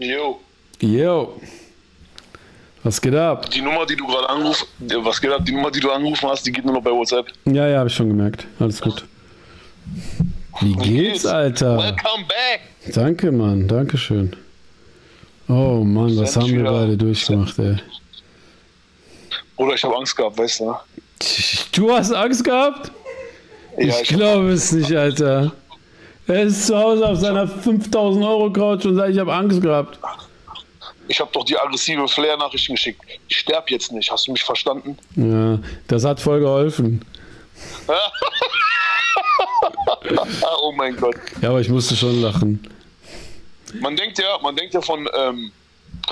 Jo. Yo. Was geht ab? Die Nummer, die du gerade anrufst, was geht ab? Die Nummer, die du angerufen hast, die geht nur noch bei WhatsApp. Ja, ja, habe ich schon gemerkt. Alles gut. Wie geht's, Alter? Welcome back! Danke, Mann. Dankeschön. Oh Mann, was haben wir beide durchgemacht, ey. Oder ich habe Angst gehabt, weißt du? Du hast Angst gehabt? Ja, ich glaube es nicht, Alter. Er ist zu Hause auf seiner 5000 Euro Couch und sagt, ich habe Angst gehabt. Ich habe doch die aggressive Flair-Nachrichten geschickt. Ich sterb jetzt nicht. Hast du mich verstanden? Ja, das hat voll geholfen. Oh mein Gott. Ja, aber ich musste schon lachen. Man denkt ja, man denkt ja von, ähm,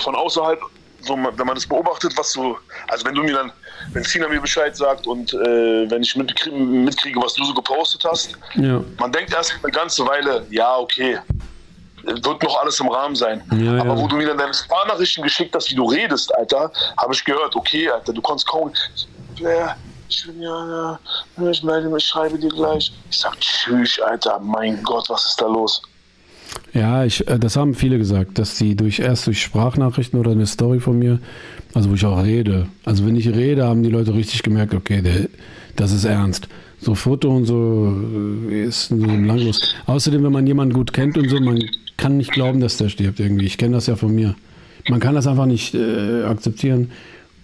von außerhalb, so, wenn man das beobachtet, was so, also wenn du mir dann, wenn Sina mir Bescheid sagt und äh, wenn ich mitkriege, mitkriege, was du so gepostet hast, Ja. man denkt erst eine ganze Weile, ja, okay, wird noch alles im Rahmen sein. Ja, Aber ja. wo du mir dann deine Sprachnachrichten geschickt hast, wie du redest, Alter, habe ich gehört, okay, Alter, du konntest kaum. Ja, ich bin ja, ja, ich melde mich, schreibe dir gleich. Ich sag, tschüss, Alter, mein Gott, was ist da los? Ja, ich, äh, das haben viele gesagt, dass die durch erst durch Sprachnachrichten oder eine Story von mir, also wo ich auch rede, also wenn ich rede, haben die Leute richtig gemerkt, okay, der, das ist ernst. So Foto und so äh, ist so langlos. Außerdem, wenn man jemanden gut kennt und so, man kann nicht glauben, dass der stirbt irgendwie. Ich kenne das ja von mir. Man kann das einfach nicht äh, akzeptieren.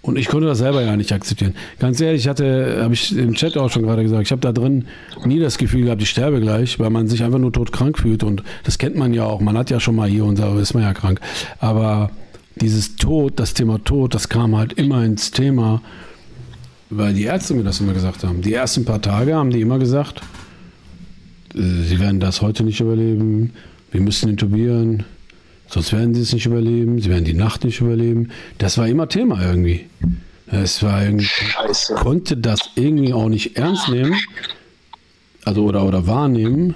Und ich konnte das selber ja nicht akzeptieren. Ganz ehrlich, ich hatte, habe ich im Chat auch schon gerade gesagt, ich habe da drin nie das Gefühl gehabt, ich sterbe gleich, weil man sich einfach nur todkrank fühlt. Und das kennt man ja auch. Man hat ja schon mal hier und da ist man ja krank. Aber dieses Tod, das Thema Tod, das kam halt immer ins Thema, weil die Ärzte mir das immer gesagt haben. Die ersten paar Tage haben die immer gesagt, äh, sie werden das heute nicht überleben, wir müssen intubieren, sonst werden sie es nicht überleben, sie werden die Nacht nicht überleben. Das war immer Thema irgendwie. Es war irgendwie, Scheiße. konnte das irgendwie auch nicht ernst nehmen, also oder, oder wahrnehmen.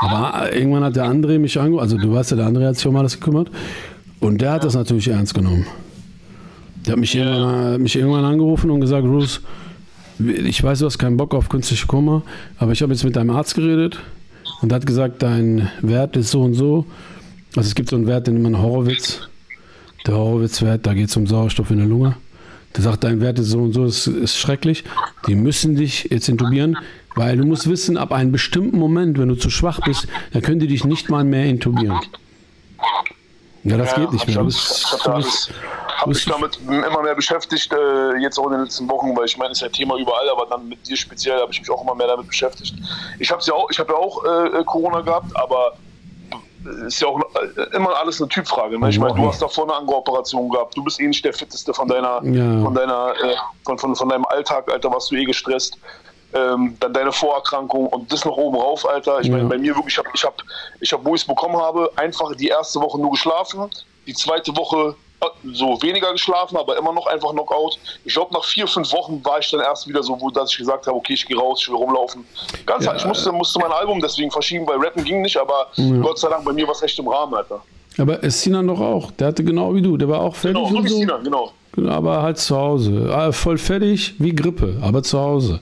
Aber irgendwann hat der André mich angerufen, also du weißt ja, der André hat sich um alles gekümmert und der hat das natürlich ernst genommen. Der hat mich, irgendwann, hat mich irgendwann angerufen und gesagt, Bruce, ich weiß, du hast keinen Bock auf künstliche Kummer, aber ich habe jetzt mit deinem Arzt geredet und der hat gesagt, dein Wert ist so und so. Also es gibt so einen Wert, den nennt man Horowitz. Der Horowitz-Wert, da geht es um Sauerstoff in der Lunge. Der sagt, dein Wert ist so und so, ist, ist schrecklich. Die müssen dich jetzt intubieren, weil du musst wissen, ab einem bestimmten Moment, wenn du zu schwach bist, dann können die dich nicht mal mehr intubieren. Ja, das geht nicht ich mehr. Hab- ich hab bist, habe bist- mich damit immer mehr beschäftigt, äh, jetzt auch in den letzten Wochen, weil ich meine, es ist ja Thema überall, aber dann mit dir speziell habe ich mich auch immer mehr damit beschäftigt. Ich habe ja auch, ich habe ja auch äh, Corona gehabt, aber ist ja auch äh, immer alles eine Typfrage. Ne? Ich meine, du hast davor eine andere Operation gehabt, du bist eh nicht der fitteste von deiner, Ja. von deiner, äh, von, von, von deinem Alltag, Alter, warst du eh gestresst. Ähm, dann deine Vorerkrankung und das noch oben rauf, Alter. Ich meine, Ja. bei mir wirklich, ich habe, ich hab, ich hab, wo ich es bekommen habe, einfach die erste Woche nur geschlafen, die zweite Woche so weniger geschlafen, aber immer noch einfach Knockout. Ich glaube, nach vier, fünf Wochen war ich dann erst wieder so, wo dass ich gesagt habe, okay, ich gehe raus, ich will rumlaufen. Ganz Ja. ich musste, musste mein Album deswegen verschieben, weil Rappen ging nicht, aber Gott sei Dank, bei mir war es echt im Rahmen, Alter. aber es Sinan doch auch. Der hatte genau wie du. Der war auch fertig Genau, so wie so. Sina, genau. Genau, aber halt zu Hause. Ah, Voll fertig, wie Grippe, aber zu Hause.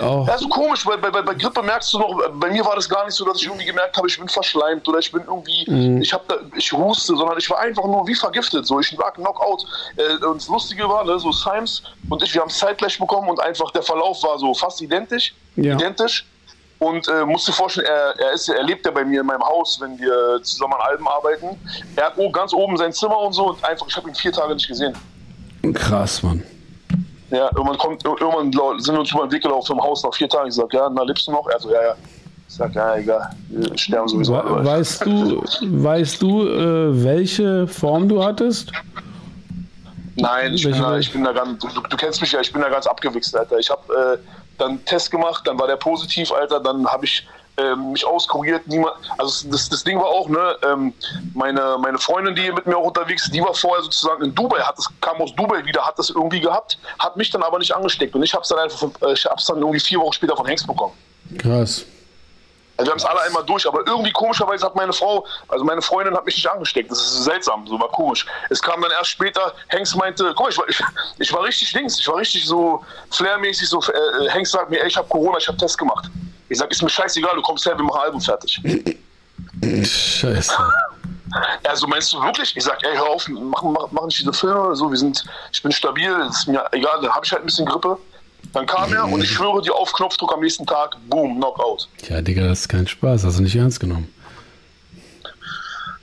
Auch, Ja, so komisch, weil bei, bei, bei Grippe merkst du noch, bei mir war das gar nicht so, dass ich irgendwie gemerkt habe, ich bin verschleimt oder ich bin irgendwie, ich habe da, ich huste, sondern ich war einfach nur wie vergiftet. So, ich lag Knockout. Äh, und das Lustige war, ne, so Symes und ich, wir haben es zeitgleich bekommen und einfach der Verlauf war so fast identisch. Ja. Identisch. Und äh, musst dir vorstellen, er, er, ist, er lebt ja bei mir in meinem Haus, wenn wir zusammen an Alben arbeiten. Er hat ganz oben sein Zimmer und so und einfach, ich habe ihn vier Tage nicht gesehen. krass, Mann. Ja, irgendwann, kommt, irgendwann sind wir uns über den Weg gelaufen im Haus nach vier Tagen. Ich sag, ja, na, lebst du noch? Er so, ja, ja. Ich sag, ja, egal, wir sterben sowieso. We- Weißt du, weißt du äh, welche Form du hattest? Nein, ich bin, da, ich bin da ganz, du, du kennst mich ja, ich bin da ganz abgewichst, Alter. Ich habe äh, dann einen Test gemacht, dann war der positiv, Alter, dann habe ich ähm, mich auskuriert, niemand, also das, das Ding war auch, ne, ähm, meine, meine Freundin, die mit mir auch unterwegs ist, die war vorher sozusagen in Dubai, hat das, kam aus Dubai wieder, hat das irgendwie gehabt, hat mich dann aber nicht angesteckt und ich hab's dann einfach, von, äh, ich hab's dann irgendwie vier Wochen später von Hengst bekommen. Krass. Also wir haben es alle einmal durch, aber irgendwie komischerweise hat meine Frau, also meine Freundin hat mich nicht angesteckt. Das ist seltsam, so war komisch. Es kam dann erst später, Hengst meinte, guck mal, ich war, ich, ich war richtig links, ich war richtig so flairmäßig, so, äh, Hengst sagt mir, ey, ich habe Corona, ich habe Test gemacht. Ich sag, ist mir scheißegal, du kommst her, wir machen Album fertig. Scheiße. Also meinst du wirklich? Ich sag, ey, hör auf, mach, mach, mach nicht diese Filme, so, wir sind, ich bin stabil, ist mir egal, dann habe ich halt ein bisschen Grippe. Dann kam er und ich schwöre dir auf Knopfdruck am nächsten Tag, boom, Knockout. Ja, Digga, das ist kein Spaß, hast du nicht ernst genommen.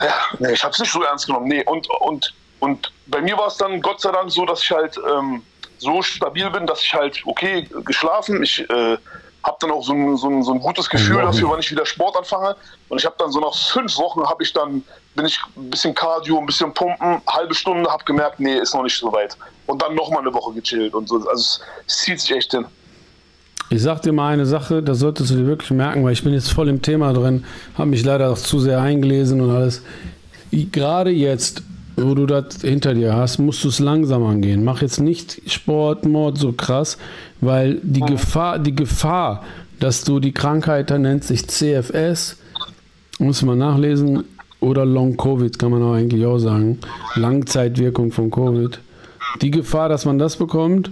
Ja, nee, ich hab's nicht so ernst genommen. Nee, und, und, und bei mir war es dann Gott sei Dank so, dass ich halt ähm, so stabil bin, dass ich halt, okay, geschlafen, ich äh, habe dann auch so ein, so, ein, so ein gutes Gefühl Ja. dafür, wann ich wieder Sport anfange. Und ich habe dann so nach fünf Wochen habe ich dann, bin ich ein bisschen Cardio, ein bisschen Pumpen, halbe Stunde, habe gemerkt, nee, ist noch nicht so weit. Und dann nochmal eine Woche gechillt und so. Also es, zieht sich echt hin. Ich sag dir mal eine Sache, das solltest du dir wirklich merken, weil ich bin jetzt voll im Thema drin, habe mich leider auch zu sehr eingelesen und alles. Gerade jetzt, wo du das hinter dir hast, musst du es langsam angehen. Mach jetzt nicht Sport, Mord so krass, weil die Gefahr, die Gefahr, dass du die Krankheit, da nennt sich CFS, muss man nachlesen, oder Long Covid kann man auch eigentlich auch sagen, Langzeitwirkung von Covid. Die Gefahr, dass man das bekommt,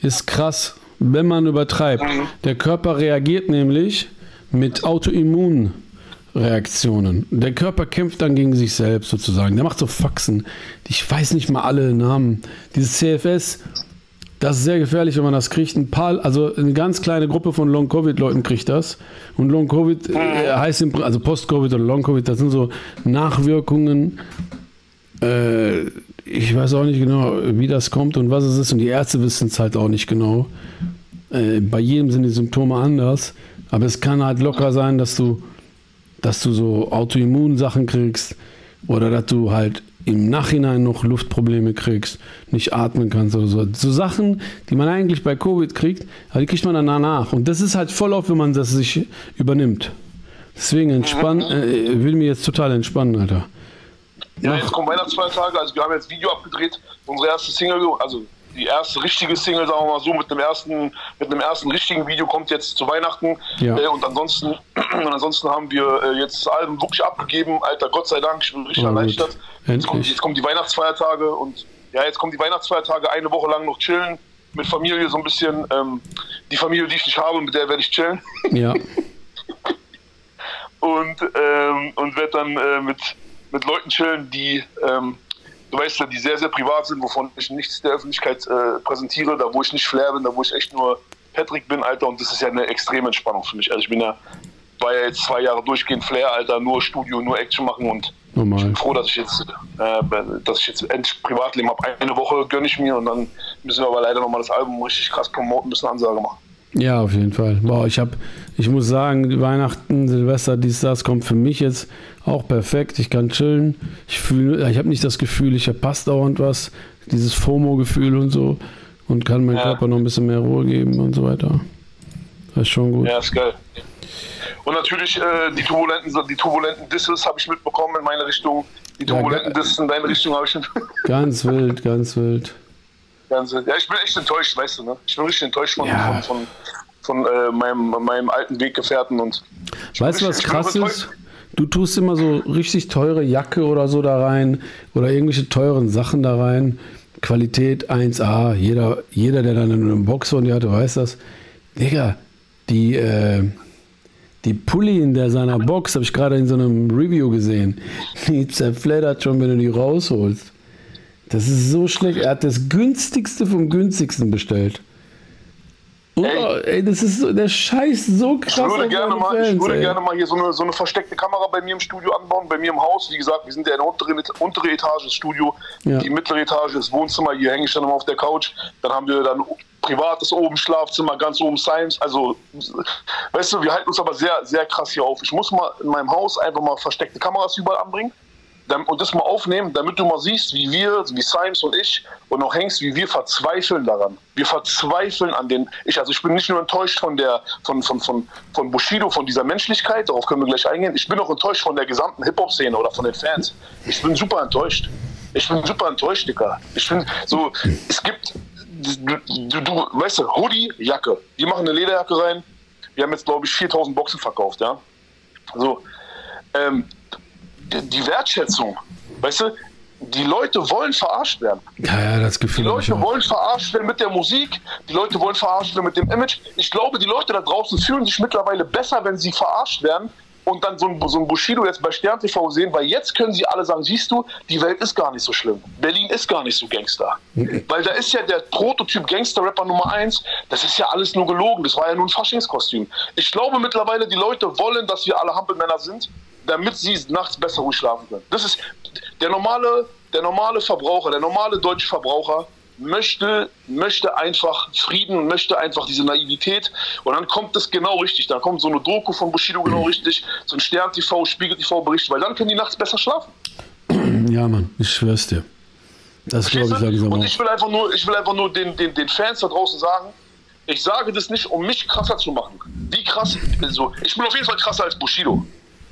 ist krass, wenn man übertreibt. Der Körper reagiert nämlich mit Autoimmunreaktionen. Der Körper kämpft dann gegen sich selbst sozusagen. Der macht so Faxen. Ich weiß nicht mal alle Namen. Dieses CFS, das ist sehr gefährlich, wenn man das kriegt. Ein paar, also eine ganz kleine Gruppe von Long-Covid-Leuten kriegt das. Und Long-Covid äh, heißt, im, also Post-Covid oder Long-Covid, das sind so Nachwirkungen. Äh, ich weiß auch nicht genau, wie das kommt und was es ist. Und die Ärzte wissen es halt auch nicht genau. Äh, bei jedem sind die Symptome anders. Aber es kann halt locker sein, dass du, dass du so Autoimmunsachen kriegst oder dass du halt im Nachhinein noch Luftprobleme kriegst, nicht atmen kannst oder so. So Sachen, die man eigentlich bei Covid kriegt, die kriegt man dann danach. Und das ist halt voll auf, wenn man das sich übernimmt. Deswegen entspannen, äh, will mir jetzt total entspannen, Alter. Ja, jetzt kommen Weihnachtsfeiertage, also wir haben jetzt Video abgedreht, unsere erste Single, also die erste richtige Single, sagen wir mal so, mit dem ersten, mit einem ersten richtigen Video kommt jetzt zu Weihnachten. Ja. Äh, und ansonsten, und ansonsten haben wir äh, jetzt das Album wirklich abgegeben, Alter, Gott sei Dank, ich bin richtig Oh, erleichtert. Jetzt kommen, Endlich. jetzt kommen die Weihnachtsfeiertage und ja, jetzt kommen die Weihnachtsfeiertage, eine Woche lang noch chillen, mit Familie so ein bisschen, ähm, die Familie, die ich nicht habe, mit der werde ich chillen. Ja, und, ähm, und werde dann äh, mit, mit Leuten chillen, die, ähm, du weißt ja, die sehr, sehr privat sind, wovon ich nichts der Öffentlichkeit äh, präsentiere, da wo ich nicht Flair bin, da wo ich echt nur Patrick bin, Alter, und das ist ja eine extreme Entspannung für mich. Also ich bin ja, war ja jetzt zwei Jahre durchgehend Flair, Alter, nur Studio, nur Action machen und ich normal. bin froh, dass ich jetzt, äh, dass ich jetzt endlich Privatleben habe. Eine Woche gönne ich mir und dann müssen wir aber leider nochmal das Album richtig krass promoten, müssen eine Ansage machen. Ja, auf jeden Fall. Boah, ich habe, ich muss sagen, Weihnachten, Silvester, dies, das kommt für mich jetzt auch perfekt. Ich kann chillen. Ich fühle, ich habe nicht das Gefühl, ich verpasse dauernd was. Dieses FOMO-Gefühl und so. Und kann meinem Ja. Körper noch ein bisschen mehr Ruhe geben und so weiter. Das ist schon gut. Ja, ist geil. Und natürlich äh, die turbulenten, die turbulenten Disses habe ich mitbekommen in meine Richtung. Die Ja, turbulenten ge- Disses in deine Richtung habe ich mit. Ganz wild, ganz wild. Ganze. Ja, ich bin echt enttäuscht, weißt du, ne? Ich bin richtig enttäuscht von, Ja. von, von, von äh, meinem, meinem alten Weggefährten und. Weißt du, was krass ist? Du tust immer so richtig teure Jacke oder so da rein oder irgendwelche teuren Sachen da rein. Qualität 1A. Jeder, jeder der dann eine Box von dir hatte, weiß das. Digga, die, äh, die Pulli in der seiner Box habe ich gerade in so einem Review gesehen. Die zerfleddert schon, wenn du die rausholst. Das ist so schlecht. Er hat das günstigste vom günstigsten bestellt. Oh, ey, das ist so, der Scheiß so krass. Ich würde, gerne mal, ich Fans, würde ey. gerne mal hier so eine, so eine versteckte Kamera bei mir im Studio anbauen, bei mir im Haus. Wie gesagt, wir sind ja in der unteren, untere Etage des Studio, Ja. die mittlere Etage ist Wohnzimmer, hier hänge ich dann immer auf der Couch. Dann haben wir dann privates oben Schlafzimmer, ganz oben Science. Also, weißt du, wir halten uns aber sehr, sehr krass hier auf. Ich muss mal in meinem Haus einfach mal versteckte Kameras überall anbringen und das mal aufnehmen, damit du mal siehst, wie wir, wie Symes und ich und auch Hengst, wie wir verzweifeln daran. Wir verzweifeln an den. Ich, also ich bin nicht nur enttäuscht von der, von, von, von, von Bushido, von dieser Menschlichkeit, darauf können wir gleich eingehen. Ich bin auch enttäuscht von der gesamten Hip-Hop-Szene oder von den Fans. Ich bin super enttäuscht. Ich bin super enttäuscht, Digga. Ich bin so, es gibt, du, du, du weißt du, Hoodie, Jacke. Wir machen eine Lederjacke rein. Wir haben jetzt, glaube ich, 4000 Boxen verkauft, ja. So, ähm, die die Wertschätzung, weißt du, die Leute wollen verarscht werden. Ja, ja, das Die Gefühl ich Leute wollen verarscht werden mit der Musik, die Leute wollen verarscht werden mit dem Image. Ich glaube, die Leute da draußen fühlen sich mittlerweile besser, wenn sie verarscht werden und dann so ein, so ein Bushido jetzt bei Stern TV sehen, weil jetzt können sie alle sagen, siehst du, die Welt ist gar nicht so schlimm. Berlin ist gar nicht so Gangster. weil da ist ja der Prototyp Gangster-Rapper Nummer eins, das ist ja alles nur gelogen, das war ja nur ein Faschingskostüm. Ich glaube mittlerweile, die Leute wollen, dass wir alle Hampelmänner sind, damit sie nachts besser ruhig schlafen können. Das ist der normale, der normale Verbraucher, der normale deutsche Verbraucher möchte, möchte einfach Frieden und möchte einfach diese Naivität. Und dann kommt es genau richtig. Dann kommt so eine Doku von Bushido genau richtig, so ein Stern TV, Spiegel TV Bericht, weil dann können die nachts besser schlafen. Ja, Mann, ich schwör's dir. Das glaube ich langsam Und ich will einfach nur, ich will einfach nur den, den, den Fans da draußen sagen, ich sage das nicht, um mich krasser zu machen. Wie krass, also ich bin auf jeden Fall krasser als Bushido.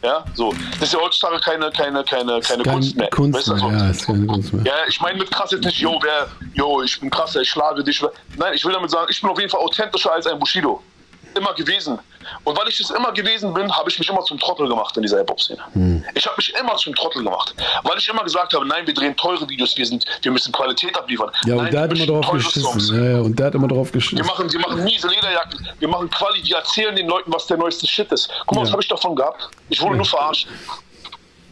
Ja, so. Das ist ja heutzutage keine, keine, keine, keine kein Kunst mehr. Kunst weißt du, mehr. Ja, ist keine Kunst mehr. Ja, ich meine mit krass jetzt nicht, yo, wer, yo, ich bin krasser, ich schlage dich. Nein, ich will damit sagen, ich bin auf jeden Fall authentischer als ein Bushido immer gewesen. Und weil ich das immer gewesen bin, habe ich mich immer zum Trottel gemacht in dieser Hip-Hop-Szene. Hm. Ich habe mich immer zum Trottel gemacht. Weil ich immer gesagt habe, nein, wir drehen teure Videos, wir, sind, wir müssen Qualität abliefern. Ja, und nein, der hat immer darauf geschissen. Ja, und der hat immer darauf geschissen. Wir machen, wir machen miese Lederjacken, wir machen Quali, wir erzählen den Leuten, was der neueste Shit ist. Guck mal, ja. was habe ich davon gehabt? Ich wurde ja. nur verarscht.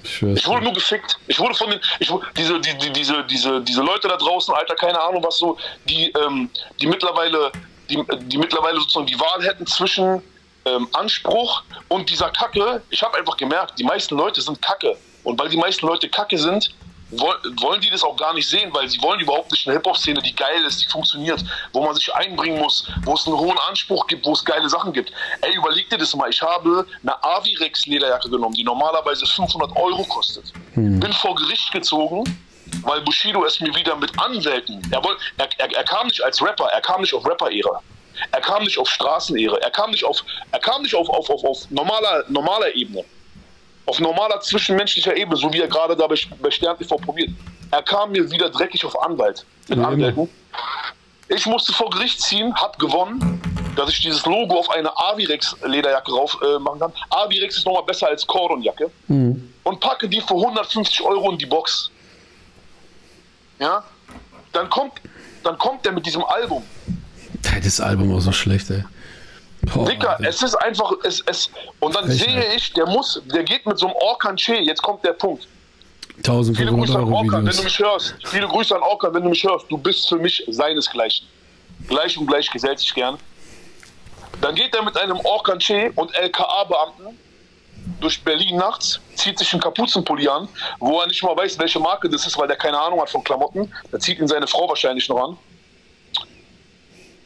Ich, ich wurde nur gefickt. Ich wurde von den, ich, diese, die, die, diese, diese, diese Leute da draußen, Alter, keine Ahnung, was so, die, ähm, die mittlerweile, die, die mittlerweile sozusagen die Wahl hätten zwischen ähm, Anspruch und dieser Kacke, ich habe einfach gemerkt, die meisten Leute sind Kacke. Und weil die meisten Leute Kacke sind, wollen die das auch gar nicht sehen, weil sie wollen überhaupt nicht eine Hip-Hop-Szene, die geil ist, die funktioniert, wo man sich einbringen muss, wo es einen hohen Anspruch gibt, wo es geile Sachen gibt. Ey, überleg dir das mal. Ich habe eine Avirex-Lederjacke genommen, die normalerweise 500 Euro kostet. Hm. Bin vor Gericht gezogen, weil Bushido es mir wieder mit Anwälten, er, wollt, er, er, er kam nicht als Rapper, er kam nicht auf Rapper-Ära. Er kam nicht auf Straßenehre, er kam nicht auf, er kam nicht auf, auf, auf, auf normaler, normaler Ebene, auf normaler zwischenmenschlicher Ebene, so wie er gerade da bei, bei Stern TV probiert. Er kam mir wieder dreckig auf Anwalt, mit mhm. Anwälten. Ich musste vor Gericht ziehen, hab gewonnen, dass ich dieses Logo auf eine Avirex Lederjacke rauf äh, machen kann. Avirex ist nochmal besser als Cordon-Jacke. Mhm. Und packe die für 150 Euro in die Box. Ja? Dann kommt, dann kommt der mit diesem Album das Album auch so schlecht, ey. Boah, Dicker, es ist einfach, es, es, und dann Frechheit. sehe ich, der muss, der geht mit so einem Orkan-Che, jetzt kommt der Punkt. 1500 Viele Grüße an Orkan, wenn du mich hörst. Viele Grüße an Orkan, wenn du mich hörst. Du bist für mich seinesgleichen. Gleich und gleich gesellt sich gern. Dann geht er mit einem Orkan-Che und LKA-Beamten durch Berlin nachts, zieht sich einen Kapuzenpulli an, wo er nicht mal weiß, welche Marke das ist, weil der keine Ahnung hat von Klamotten. Da zieht ihn seine Frau wahrscheinlich noch an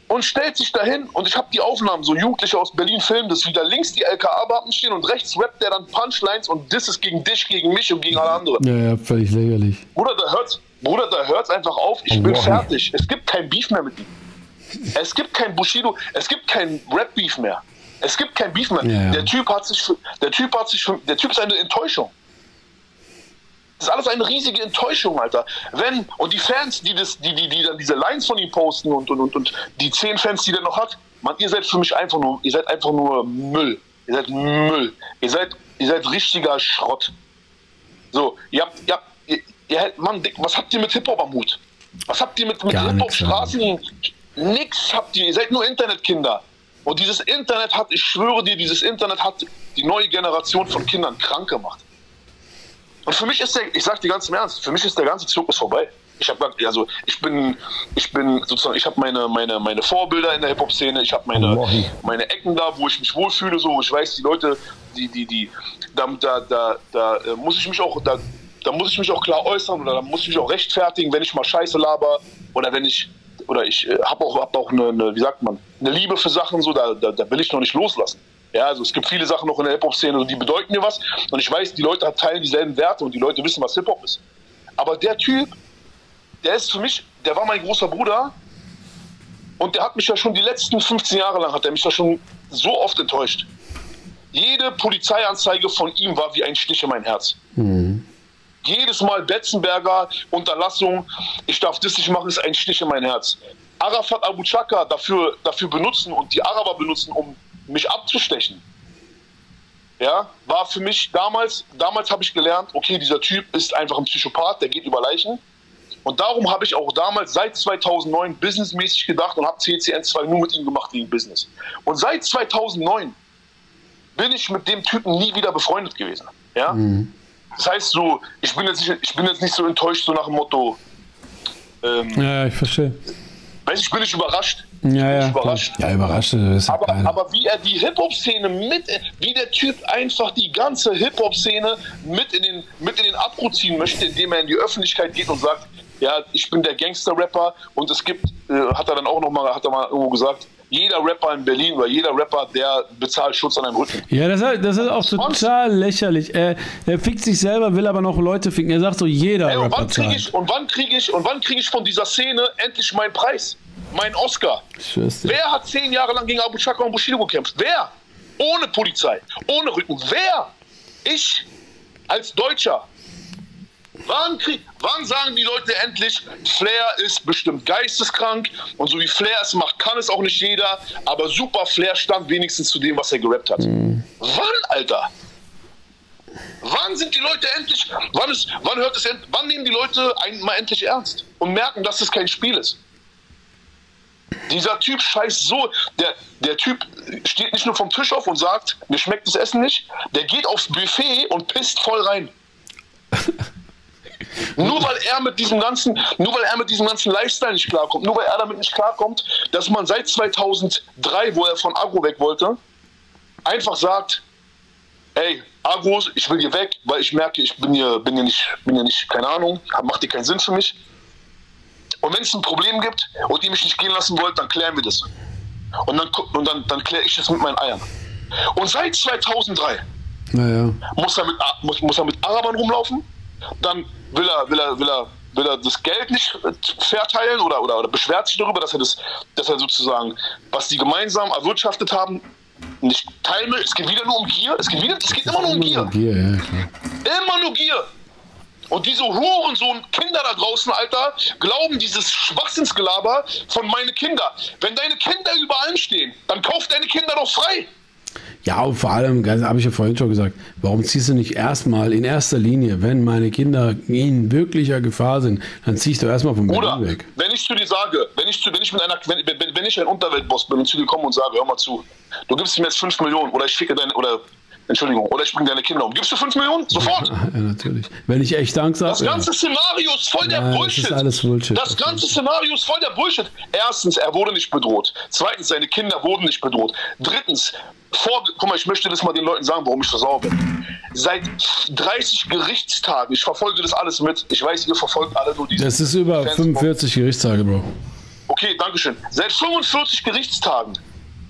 und stellt sich dahin und ich habe die Aufnahmen, so Jugendliche aus Berlin filmen das wieder. Links die LKA-Beamten stehen und rechts rappt der dann Punchlines und das ist gegen dich, gegen mich und gegen alle anderen. Ja, ja, völlig lächerlich. Bruder, da hört's, Bruder, da hört's einfach auf. Ich oh, bin wow. fertig. Es gibt kein Beef mehr mit ihm. Es gibt kein Bushido, es gibt kein Rap-Beef mehr. Es gibt kein Beef mehr. Ja, ja. Der Typ hat sich, der Typ hat sich, der Typ ist eine Enttäuschung. Das ist alles eine riesige Enttäuschung, Alter. Wenn, und die Fans, die, das, die, die, die dann diese Lines von ihm posten und, und, und, und die zehn Fans, die der noch hat, man, ihr seid für mich einfach nur, ihr seid einfach nur Müll. Ihr seid Müll. Ihr seid, ihr seid richtiger Schrott. So, ihr habt, ihr habt, ihr, ihr, Mann, was habt ihr mit Hip-Hop am Hut? Was habt ihr mit, mit Hip-Hop-Straßen? Nix habt ihr. Ihr seid nur Internetkinder. Und dieses Internet hat, ich schwöre dir, dieses Internet hat die neue Generation von Kindern krank gemacht. Und für mich ist der, ich sag dir ganz im Ernst, für mich ist der ganze Zirkus vorbei. Ich habe also ich bin ich bin sozusagen ich habe meine meine meine Vorbilder in der Hip Hop Szene, ich habe meine meine Ecken da, wo ich mich wohlfühle, so wo ich weiß, die Leute, die die die da da da, da äh, muss ich mich auch da da muss ich mich auch klar äußern oder da muss ich mich auch rechtfertigen, wenn ich mal Scheiße laber oder wenn ich oder ich äh, habe auch hab auch eine, eine, wie sagt man eine Liebe für Sachen so da, da, da will ich noch nicht loslassen. Ja, also es gibt viele Sachen noch in der Hip-Hop-Szene, die bedeuten mir was. Und ich weiß, die Leute teilen dieselben Werte und die Leute wissen, was Hip-Hop ist. Aber der Typ, der ist für mich, der war mein großer Bruder. Und der hat mich ja schon die letzten 15 Jahre lang, hat er mich ja schon so oft enttäuscht. Jede Polizeianzeige von ihm war wie ein Stich in mein Herz. Mhm. Jedes Mal Betzenberger, Unterlassung, ich darf das nicht machen, ist ein Stich in mein Herz. Arafat Abu Chaka dafür, dafür benutzen und die Araber benutzen, um mich abzustechen. Ja, war für mich damals, damals habe ich gelernt, okay, dieser Typ ist einfach ein Psychopath, der geht über Leichen. Und darum habe ich auch damals seit 2009 businessmäßig gedacht und habe CCN 2 nur mit ihm gemacht wegen Business. Und seit 2009 bin ich mit dem Typen nie wieder befreundet gewesen. Ja? Mhm. Das heißt so, ich bin, jetzt nicht, ich bin jetzt nicht so enttäuscht, so nach dem Motto. Ähm, ja, ich verstehe. Weiß ich bin nicht überrascht. Ja, ja, überrascht. Ja, überrascht ist aber, aber wie er die Hip-Hop-Szene mit, wie der Typ einfach die ganze Hip-Hop-Szene mit in den, mit in den Abbruch ziehen möchte, indem er in die Öffentlichkeit geht und sagt, ja, ich bin der Gangster-Rapper und es gibt, äh, hat er dann auch nochmal, hat er mal irgendwo gesagt, jeder Rapper in Berlin oder jeder Rapper, der bezahlt Schutz an einem Rücken. Ja, das, das ist auch total lächerlich. Er, er fickt sich selber, will aber noch Leute ficken. Er sagt so, jeder Ey, und Rapper wann krieg ich, Und wann kriege ich, und wann kriege ich von dieser Szene endlich meinen Preis? Mein Oscar. Wer hat zehn Jahre lang gegen Abu Chaka und Bushido gekämpft? Wer? Ohne Polizei, ohne Rücken. Wer? Ich als Deutscher. Wann, krieg, wann sagen die Leute endlich, Flair ist bestimmt geisteskrank und so wie Flair es macht, kann es auch nicht jeder, aber super Flair stand wenigstens zu dem, was er gerappt hat. Mhm. Wann, Alter? Wann sind die Leute endlich, wann, ist, wann hört es, wann nehmen die Leute einmal endlich ernst und merken, dass es kein Spiel ist? Dieser Typ scheißt so, der, der Typ steht nicht nur vom Tisch auf und sagt, mir schmeckt das Essen nicht, der geht aufs Buffet und pisst voll rein. Nur weil er mit diesem ganzen, nur weil er mit diesem ganzen Lifestyle nicht klarkommt, nur weil er damit nicht klarkommt, dass man seit 2003, wo er von Agro weg wollte, einfach sagt, ey, Agro, ich will hier weg, weil ich merke, ich bin hier, bin hier nicht, bin hier nicht, keine Ahnung, macht hier keinen Sinn für mich. Und wenn es ein Problem gibt und ihr mich nicht gehen lassen wollt, dann klären wir das. Und dann, und dann, dann kläre ich das mit meinen Eiern. Und seit 2003 naja. muss, er mit, muss, muss er mit Arabern rumlaufen, dann will er, will er, will er, will er das Geld nicht verteilen oder, oder, oder beschwert sich darüber, dass er das, dass er sozusagen, was die gemeinsam erwirtschaftet haben, nicht teilen will. Es geht wieder nur um Gier. Es geht, wieder, es geht immer nur um Gier. Gier ja, immer nur Gier. Und diese Hurensohn Kinder da draußen, Alter, glauben dieses Schwachsinnsgelaber von meine Kinder. Wenn deine Kinder über allem stehen, dann kauf deine Kinder doch frei. Ja, und vor allem, habe ich ja vorhin schon gesagt, warum ziehst du nicht erstmal in erster Linie, wenn meine Kinder in wirklicher Gefahr sind, dann ziehst du erstmal vom Berlin weg. Wenn ich zu dir sage, wenn ich, zu, wenn ich mit einer, wenn, wenn ich ein Unterweltboss bin und zu dir komme und sage, hör mal zu, du gibst mir jetzt 5 Millionen oder ich schicke deine, oder Entschuldigung, oder ich bringe deine Kinder um. Gibst du 5 Millionen? Sofort. Ja, natürlich. Wenn ich echt Angst habe. Das ganze ja. Szenario ist voll der Bullshit. Das ist alles Bullshit. Das ganze Szenario ist voll der Bullshit. Erstens, er wurde nicht bedroht. Zweitens, seine Kinder wurden nicht bedroht. Drittens, vor, guck mal, ich möchte das mal den Leuten sagen, warum ich sauer bin. Seit 30 Gerichtstagen, ich verfolge das alles mit. Ich weiß, ihr verfolgt alle nur diese. Das ist über 45 Gerichtstage, Bro. Okay, Dankeschön. Seit 45 Gerichtstagen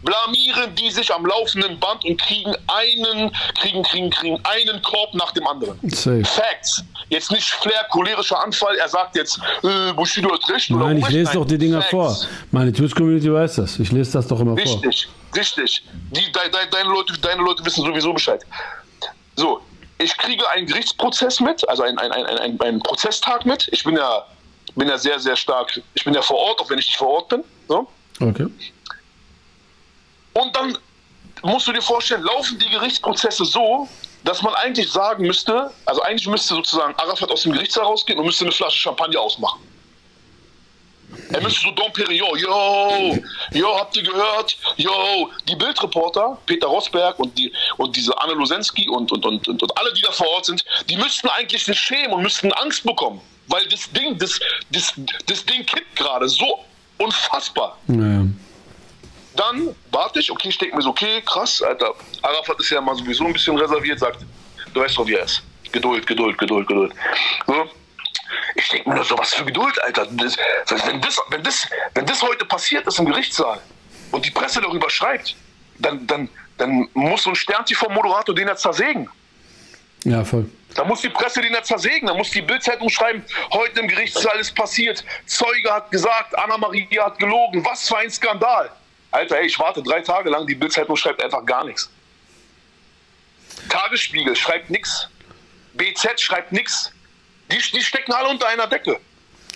blamieren die sich am laufenden Band und kriegen einen, kriegen, kriegen, kriegen einen Korb nach dem anderen. Safe. Facts. Jetzt nicht Flair, cholerischer Anfall, er sagt jetzt, äh, Bushido hat recht. Nein, ich lese doch die Dinger Facts. vor. Meine Twitch-Community weiß das. Ich lese das doch immer richtig, vor. Richtig, richtig. Die, de, de, deine, Leute, deine Leute wissen sowieso Bescheid. So, ich kriege einen Gerichtsprozess mit, also einen, einen, einen, einen Prozesstag mit. Ich bin ja, bin ja sehr, sehr stark, ich bin ja vor Ort, auch wenn ich nicht vor Ort bin. So. Okay. Und dann musst du dir vorstellen, laufen die Gerichtsprozesse so, dass man eigentlich sagen müsste, also eigentlich müsste sozusagen Arafat aus dem Gerichtssaal rausgehen und müsste eine Flasche Champagner ausmachen. Er müsste so Dom Perignon, yo, yo, habt ihr gehört? Yo, die Bildreporter, Peter Rosberg und, die, und diese Anne Losensky und, und, und, und, und alle, die da vor Ort sind, die müssten eigentlich sich schämen und müssten Angst bekommen. Weil das Ding, das, das, das Ding kippt gerade so unfassbar. Ja. Dann warte ich, okay, ich denke mir so, okay, krass, Alter. Arafat ist ja mal sowieso ein bisschen reserviert, sagt, du weißt doch, wie er ist. Geduld, Geduld, Geduld, Geduld. So. Ich denke mir nur so, was für Geduld, Alter. Das, wenn, das, wenn, das, wenn das heute passiert ist im Gerichtssaal und die Presse darüber schreibt, dann, dann, dann muss so ein Stern-TV-Moderator den ja zersägen. Ja, voll. Da muss die Presse den ja zersägen, da muss die Bildzeitung schreiben, heute im Gerichtssaal ist passiert, Zeuge hat gesagt, Anna-Maria hat gelogen, was für ein Skandal. Alter, ey, ich warte drei Tage lang, die Bildzeitung schreibt einfach gar nichts. Tagesspiegel schreibt nichts. BZ schreibt nichts. Die, die stecken alle unter einer Decke.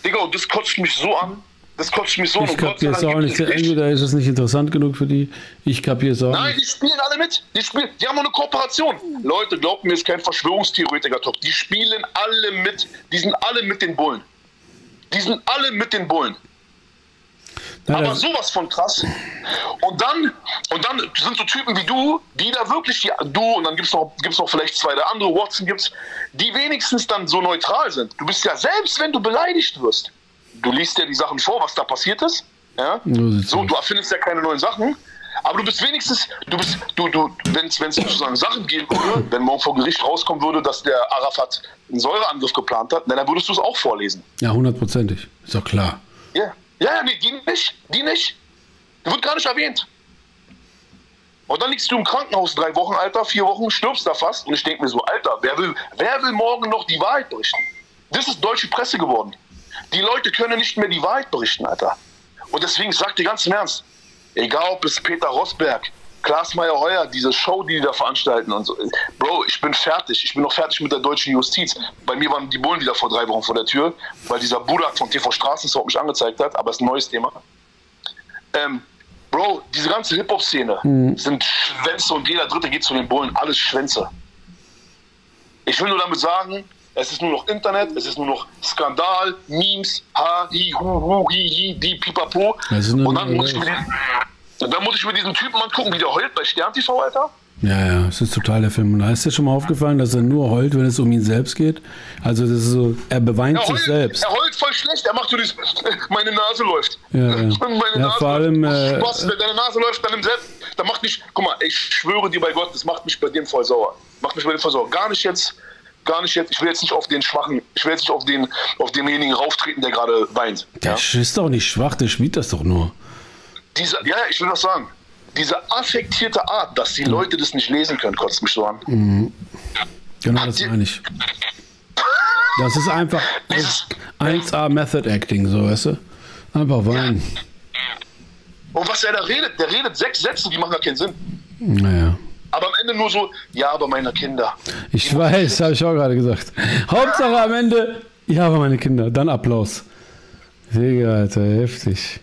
Digga, und das kotzt mich so an. Das kotzt mich so an. Ich kapiere es auch nicht. Entweder ist es nicht interessant genug für die. Ich kapiere es auch Nein, die spielen alle mit. Die, spielen, die haben eine Kooperation. Leute, glaubt mir, ist kein Verschwörungstheoretiker-Top. Die spielen alle mit. Die sind alle mit den Bullen. Die sind alle mit den Bullen. Aber sowas von krass. Und dann, und dann sind so Typen wie du, die da wirklich, die, du und dann gibt es noch, gibt's noch vielleicht zwei der andere, Watson gibt's, die wenigstens dann so neutral sind. Du bist ja, selbst wenn du beleidigt wirst, du liest ja die Sachen vor, was da passiert ist. Ja? So du erfindest ja keine neuen Sachen. Aber du bist wenigstens, du bist, du, du, wenn es sozusagen Sachen geben würde, wenn morgen vor Gericht rauskommen würde, dass der Arafat einen Säureangriff geplant hat, dann würdest du es auch vorlesen. Ja, hundertprozentig. Ist doch klar. Ja, ja, nee, die nicht, die nicht. Die wird gar nicht erwähnt. Und dann liegst du im Krankenhaus drei Wochen, Alter, vier Wochen, stirbst da fast. Und ich denke mir so, Alter, wer will, wer will morgen noch die Wahrheit berichten? Das ist deutsche Presse geworden. Die Leute können nicht mehr die Wahrheit berichten, Alter. Und deswegen sag dir ganz im Ernst, egal ob es Peter Rosberg, Klaas Meyer Heuer, diese Show, die die da veranstalten und so. Bro, ich bin fertig. Ich bin noch fertig mit der deutschen Justiz. Bei mir waren die Bullen wieder vor drei Wochen vor der Tür, weil dieser Budak von TV Straßensorg mich angezeigt hat, aber es ist ein neues Thema. Ähm, Bro, diese ganze Hip-Hop-Szene sind Schwänze und jeder Dritte geht zu den Bullen. Alles Schwänze. Ich will nur damit sagen, es ist nur noch Internet, es ist nur noch Skandal, Memes, ha, hi, hu, hu, hi, hi, die, pipapo. Und dann muss, ich mir Welt. Und dann muss ich mir diesen Typen angucken, wie der heult bei Stern TV, Alter. Ja, ja, es ist total der Film. Und da ist dir schon mal aufgefallen, dass er nur heult, wenn es um ihn selbst geht? Also, das ist so, er beweint Er sich heult, selbst. er heult voll schlecht, er macht so dieses, meine Nase läuft. Ja, ja. Meine Ja, Nase vor allem, läuft. äh, Spaß, wenn deine Nase läuft, dann im Selbst, dann macht mich, guck mal, ich schwöre dir bei Gott, das macht mich bei dem voll sauer. Macht mich bei dem voll sauer. Gar nicht jetzt, gar nicht jetzt, ich will jetzt nicht auf den Schwachen, ich will jetzt nicht auf den, auf denjenigen rauftreten, der gerade weint. Der ist doch nicht schwach, der spielt das doch nur. Diese, ja, ich will das sagen. Diese affektierte Art, dass die Leute das nicht lesen können, kotzt mich so an. Genau, das meine ich. Das ist einfach Dieses- 1A Method Acting, so, weißt du? Einfach weinen. Und was er da redet, der redet sechs Sätze, die machen gar keinen Sinn. Naja. Aber am Ende nur so, ja, aber meine Kinder. Ich weiß, habe ich auch gerade gesagt. Hauptsache am Ende, ja, aber meine Kinder, dann Applaus. Digga, Alter, heftig.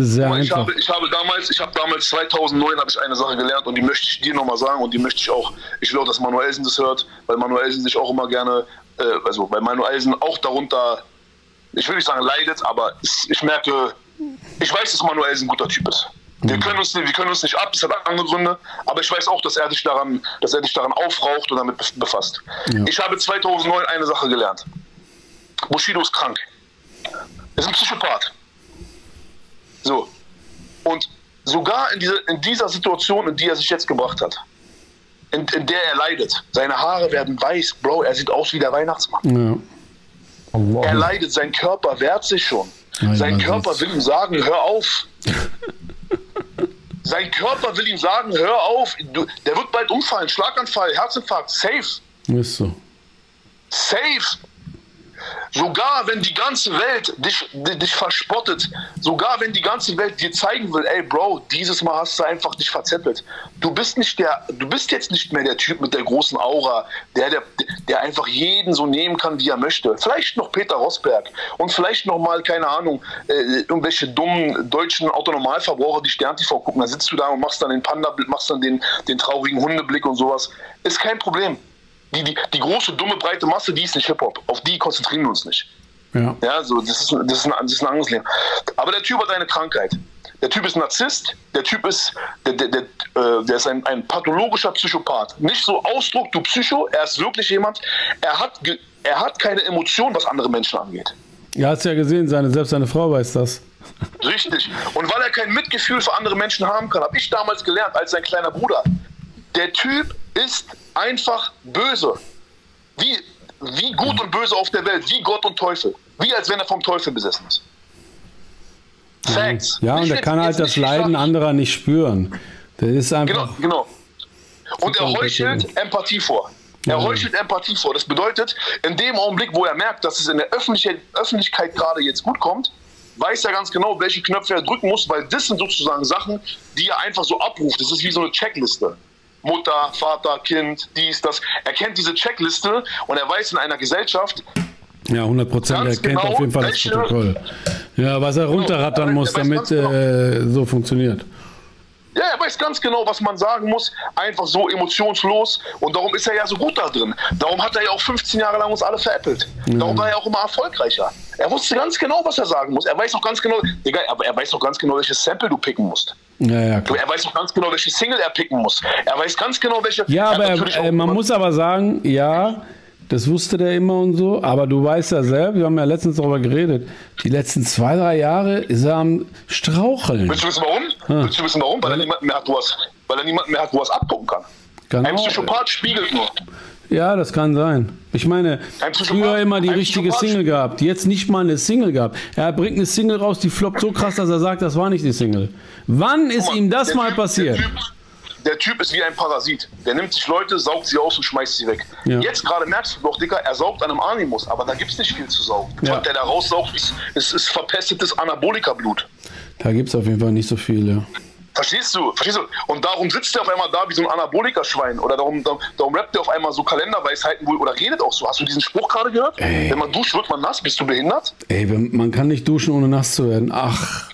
Ist sehr Ich einfach. habe, ich habe damals, ich habe damals 2009 habe ich eine Sache gelernt und die möchte ich dir nochmal sagen und die möchte ich auch, ich will auch, dass Manuelsen das hört, weil Manuelsen sich auch immer gerne, äh, also weil Manuelsen auch darunter, ich will nicht sagen leidet, aber ich merke, ich weiß, dass Manuelsen ein guter Typ ist. Wir können, uns, wir können uns nicht ab, es hat andere Gründe, aber ich weiß auch, dass er sich daran, dass er sich daran aufraucht und damit bef- befasst. Ja. Ich habe 2009 eine Sache gelernt. Bushido ist krank. Er ist ein Psychopath. So. Und sogar in, diese, in dieser Situation, in die er sich jetzt gebracht hat, in, in der er leidet, seine Haare werden weiß, Bro, er sieht aus wie der Weihnachtsmann. Ja. Er leidet, sein Körper wehrt sich schon. Ja, sein Körper das- will ihm sagen, hör auf. sein Körper will ihm sagen, hör auf. Du, der wird bald umfallen, Schlaganfall, Herzinfarkt, safe. Ist so. Safe. Sogar wenn die ganze Welt dich, di- dich verspottet, sogar wenn die ganze Welt dir zeigen will, ey Bro, dieses Mal hast du einfach dich verzettelt. Du bist nicht der, du bist jetzt nicht mehr der Typ mit der großen Aura, der, der, der einfach jeden so nehmen kann, wie er möchte. Vielleicht noch Peter Rosberg und vielleicht noch mal, keine Ahnung, äh, irgendwelche dummen deutschen Autonormalverbraucher, die Stern TV gucken. Da sitzt du da und machst dann den Panda-Blick, machst dann den, den traurigen Hundeblick und sowas. Ist kein Problem. Die, die, die große, dumme, breite Masse, die ist nicht Hip-Hop. Auf die konzentrieren wir uns nicht. Ja. Ja, so, das ist, das, ist ein, das ist ein anderes Leben. Aber der Typ hat eine Krankheit. Der Typ ist Narzisst, der Typ ist, der, der, der, äh, der ist ein, ein pathologischer Psychopath. Nicht so Ausdruck, du Psycho, er ist wirklich jemand, er hat, er hat keine Emotion, was andere Menschen angeht. Er hat es ja gesehen, seine, selbst seine Frau weiß das. Richtig. Und weil er kein Mitgefühl für andere Menschen haben kann, habe ich damals gelernt, als sein kleiner Bruder. Der Typ ist einfach böse. Wie, wie gut und böse auf der Welt, wie Gott und Teufel. Wie als wenn er vom Teufel besessen ist. Facts. Ja, und er kann halt das Leiden schwach. anderer nicht spüren. Der ist Genau, einfach. genau. Und er heuchelt. Empathie vor. Er heuchelt Empathie vor. Das bedeutet, in dem Augenblick, wo er merkt, dass es in der Öffentlichkeit, Öffentlichkeit gerade jetzt gut kommt, weiß er ganz genau, welche Knöpfe er drücken muss, weil das sind sozusagen Sachen, die er einfach so abruft. Das ist wie so eine Checkliste. Mutter, Vater, Kind, dies, das. Er kennt diese Checkliste und er weiß in einer Gesellschaft, Ja, 100 Prozent. Er kennt genau, auf jeden Fall das Protokoll. Ja, was er runterrattern er muss, damit genau. äh, so funktioniert. ja, er weiß ganz genau, was man sagen muss, einfach so emotionslos. Und darum ist er ja so gut da drin. Darum hat er ja auch 15 Jahre lang uns alle veräppelt. Mhm. Darum war er auch immer erfolgreicher. Er wusste ganz genau, was er sagen muss. Er weiß auch ganz genau, Digga, aber er weiß auch ganz genau, welches Sample du picken musst. Ja, ja, er weiß auch ganz genau, welche Single er picken muss. Er weiß ganz genau, welche. Ja, aber er, äh, man muss aber sagen, ja, das wusste der immer und so, aber du weißt ja selbst, wir haben ja letztens darüber geredet, die letzten zwei, drei Jahre ist er am Straucheln. Willst du wissen warum? Hm. Willst du wissen warum? Weil er niemanden mehr hat, wo was, weil er niemanden mehr hat, wo was abgucken kann. Genau. Ein Psychopath spiegelt nur. Ja, das kann sein. Ich meine, früher immer die richtige Single gehabt, jetzt nicht mal eine Single gehabt. Er bringt eine Single raus, die floppt so krass, dass er sagt, das war nicht die Single. Wann ist mal, ihm das mal typ, passiert? Der typ, der typ, ist wie ein Parasit. Der nimmt sich Leute, saugt sie aus und schmeißt sie weg. Ja. Jetzt gerade merkst du doch, Dicker, er saugt an einem Animus, aber da gibt es nicht viel zu saugen. Ja. Was der da raussaugt, ist, ist, ist verpestetes Anabolika-Blut. Da gibt es auf jeden Fall nicht so viele. Verstehst du? Verstehst du? Und darum sitzt er auf einmal da wie so ein Anabolika-Schwein. Oder darum, darum, darum rappt er auf einmal so Kalenderweisheiten wohl oder redet auch so. Hast du diesen Spruch gerade gehört? Ey. Wenn man duscht, wird man nass. Bist du behindert? Ey, man kann nicht duschen, ohne nass zu werden. Ach.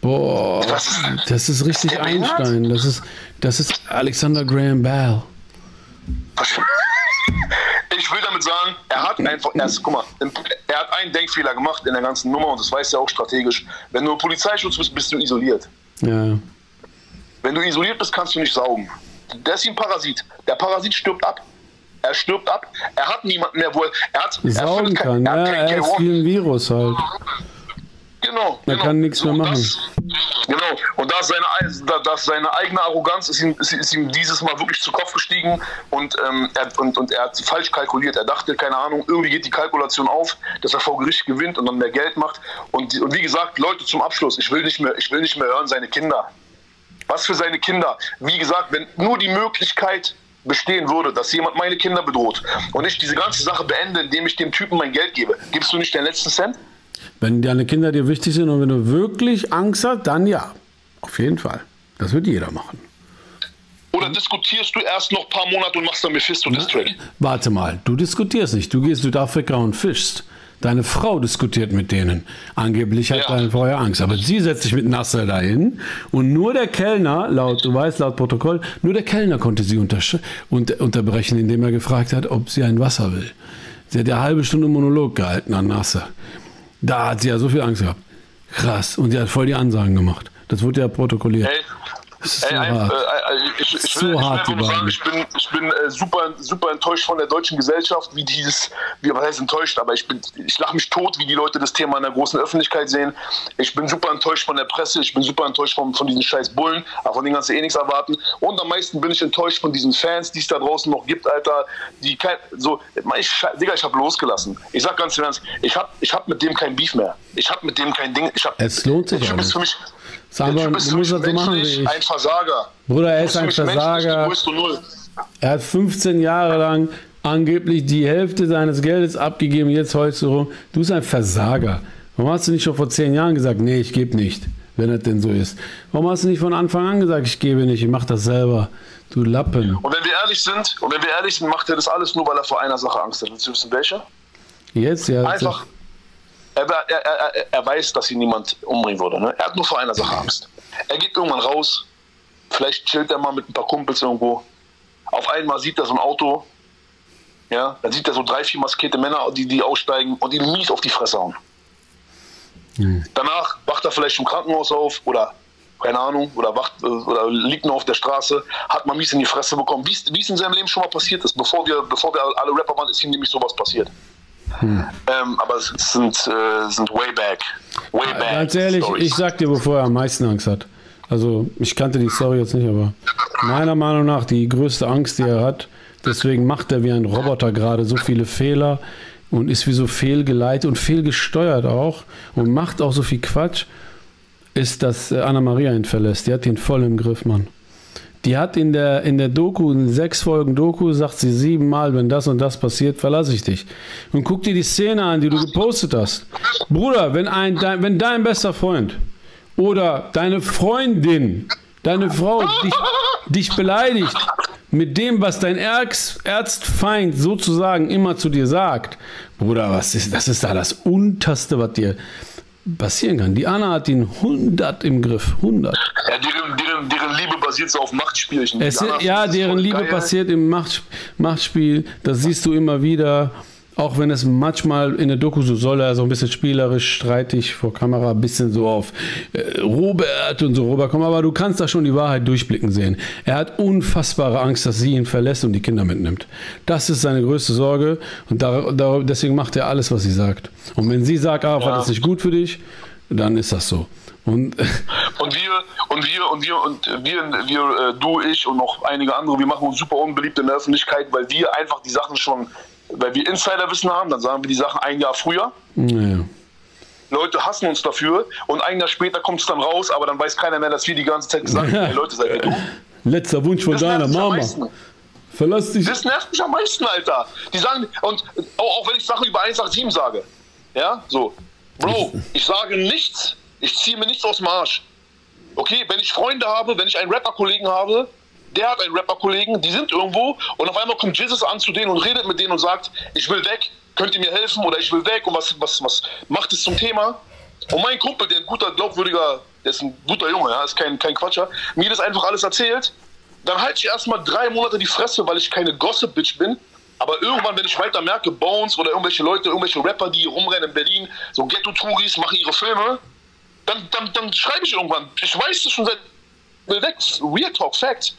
Boah. Das ist richtig Einstein. Das ist, das ist Alexander Graham Bell. Ich will damit sagen, er hat einfach erst, guck mal, er hat einen Denkfehler gemacht in der ganzen Nummer und das weiß er auch strategisch. Wenn du Polizeischutz bist, bist du isoliert. Ja. Wenn du isoliert bist, kannst du nicht saugen. Der ist wie ein Parasit. Der Parasit stirbt ab. Er stirbt ab. Er hat niemanden mehr, wo er, er hat. Saugen er kann, kein, er, ja, er ist wie ein Virus halt. Genau. Er genau. kann nichts so, mehr machen. Das, genau. Und da ist seine, seine eigene Arroganz ist ihm, ist ihm dieses Mal wirklich zu Kopf gestiegen und, ähm, er, und, und er hat falsch kalkuliert. Er dachte, keine Ahnung, irgendwie geht die Kalkulation auf, dass er vor Gericht gewinnt und dann mehr Geld macht. Und, und wie gesagt, Leute, zum Abschluss, ich will nicht mehr, ich will nicht mehr hören, seine Kinder. Was für seine Kinder? Wie gesagt, wenn nur die Möglichkeit bestehen würde, dass jemand meine Kinder bedroht und ich diese ganze Sache beende, indem ich dem Typen mein Geld gebe, gibst du nicht den letzten Cent? Wenn deine Kinder dir wichtig sind und wenn du wirklich Angst hast, dann ja. Auf jeden Fall. Das wird jeder machen. Oder diskutierst du erst noch ein paar Monate und machst dann Mephisto District? Warte mal, du diskutierst nicht. Du gehst Südafrika und fischst. Deine Frau diskutiert mit denen. Angeblich hat ja. deine Frau ja Angst. Aber sie setzt sich mit Nasser dahin und nur der Kellner, laut, du weißt, laut Protokoll, nur der Kellner konnte sie unter unter unterbrechen, indem er gefragt hat, ob sie ein Wasser will. Sie hat ja eine halbe Stunde Monolog gehalten an Nasser. Da hat sie ja so viel Angst gehabt. Krass. Und sie hat voll die Ansagen gemacht. Das wurde ja protokolliert. Hey, so Ey, ein, äh, ich, so hart sagen, bin, ich bin äh, super, super enttäuscht von der deutschen Gesellschaft, wie dieses, wie was heißt enttäuscht, aber ich bin, ich lache mich tot, wie die Leute das Thema in der großen Öffentlichkeit sehen. Ich bin super enttäuscht von der Presse, ich bin super enttäuscht von, von diesen scheiß Bullen, aber von denen kannst du eh nichts erwarten. Und am meisten bin ich enttäuscht von diesen Fans, die es da draußen noch gibt, Alter, die kein, so, ich, Digga, ich habe losgelassen. Ich sag ganz ernst, ich habe ich hab mit dem kein Beef mehr. Ich habe mit dem kein Ding. Ich hab, es lohnt sich auch nicht. Für mich, Sag mal, du musst das so machen wie ich. Ein Versager. Bruder, er ist ein Versager. Er hat 15 Jahre lang angeblich die Hälfte seines Geldes abgegeben, jetzt heulst du rum. Du bist ein Versager. Warum hast du nicht schon vor 10 Jahren gesagt, nee, ich gebe nicht, wenn das denn so ist? Warum hast du nicht von Anfang an gesagt, ich gebe nicht, ich mache das selber? Du Lappen. Und wenn wir ehrlich sind, und wenn wir ehrlich sind, macht er das alles nur, weil er vor einer Sache Angst hat. Willst du wissen, welche? Jetzt, ja. Einfach, er, er, er, er, weiß, dass ihn niemand umbringen würde. Ne? Er hat nur vor einer Sache Angst. Er geht irgendwann raus, vielleicht chillt er mal mit ein paar Kumpels irgendwo. Auf einmal sieht er so ein Auto, ja, dann sieht er so drei, vier maskierte Männer, die, die aussteigen und ihn mies auf die Fresse hauen. Mhm. Danach wacht er vielleicht im Krankenhaus auf oder keine Ahnung, oder, wacht, oder liegt nur auf der Straße, hat mal mies in die Fresse bekommen. Wie es in seinem Leben schon mal passiert ist. Bevor wir, bevor wir alle Rapper waren, ist ihm nämlich sowas passiert. Hm. Ähm, aber es sind, äh, sind way back. Way back. Ganz ehrlich, Stories. ich sag dir, wovor er am meisten Angst hat. Also, ich kannte die Story jetzt nicht, aber meiner Meinung nach die größte Angst, die er hat, deswegen macht er wie ein Roboter gerade so viele Fehler und ist wie so fehlgeleitet und fehlgesteuert auch und macht auch so viel Quatsch, ist, dass äh, Anna Maria ihn verlässt. Die hat ihn voll im Griff, Mann. Die hat in der, in der Doku, in sechs Folgen Doku, sagt sie siebenmal, wenn das und das passiert, verlasse ich dich. Und guck dir die Szene an, die du gepostet hast. Bruder, wenn, ein, dein, wenn dein bester Freund oder deine Freundin, deine Frau dich, dich beleidigt mit dem, was dein Erz, Erzfeind sozusagen immer zu dir sagt, Bruder, was ist, das ist da das Unterste, was dir passieren kann. Die Anna hat ihn 100 im Griff. 100. Ja, deren, deren, deren Liebe basiert so auf Machtspielchen. Es, ja, deren Liebe geil. passiert im Macht, Machtspiel. Das siehst du immer wieder. Auch wenn es manchmal in der Doku so soll, er so ein bisschen spielerisch, streitig vor Kamera, ein bisschen so auf äh, Robert und so rüberkommen. Aber du kannst da schon die Wahrheit durchblicken sehen. Er hat unfassbare Angst, dass sie ihn verlässt und die Kinder mitnimmt. Das ist seine größte Sorge und da, da, deswegen macht er alles, was sie sagt. Und wenn sie sagt, ah, das ist nicht gut für dich, dann ist das so. Und Und wir, und wir, und wir, und wir, wir, äh, du, ich und noch einige andere, wir machen uns super unbeliebt in der Öffentlichkeit, weil wir einfach die Sachen schon, weil wir Insiderwissen haben, dann sagen wir die Sachen ein Jahr früher. naja. Leute hassen uns dafür und ein Jahr später kommt es dann raus, aber dann weiß keiner mehr, dass wir die ganze Zeit gesagt haben, hey Leute, seid ihr dumm? Letzter Wunsch von Das deiner Mama. Verlass dich. Das nervt mich am meisten, Alter. Die sagen, und auch, auch wenn ich Sachen über 187 sage, ja, so, Bro, ich sage nichts, ich ziehe mir nichts aus dem Arsch. Okay, wenn ich Freunde habe, wenn ich einen Rapper-Kollegen habe, der hat einen Rapper-Kollegen, die sind irgendwo und auf einmal kommt Jesus an zu denen und redet mit denen und sagt, ich will weg, könnt ihr mir helfen oder ich will weg und was, was, was macht es zum Thema? Und mein Kumpel, der ein guter, glaubwürdiger, der ist ein guter Junge, ja, ist kein, kein Quatscher, mir das einfach alles erzählt, dann halte ich erstmal drei Monate die Fresse, weil ich keine Gossip-Bitch bin. Aber irgendwann, wenn ich weiter merke, Bones oder irgendwelche Leute, irgendwelche Rapper, die rumrennen in Berlin, so Ghetto-Touris, machen ihre Filme, dann, dann, dann schreibe ich irgendwann. Ich weiß das schon seit. Real Talk, Fact.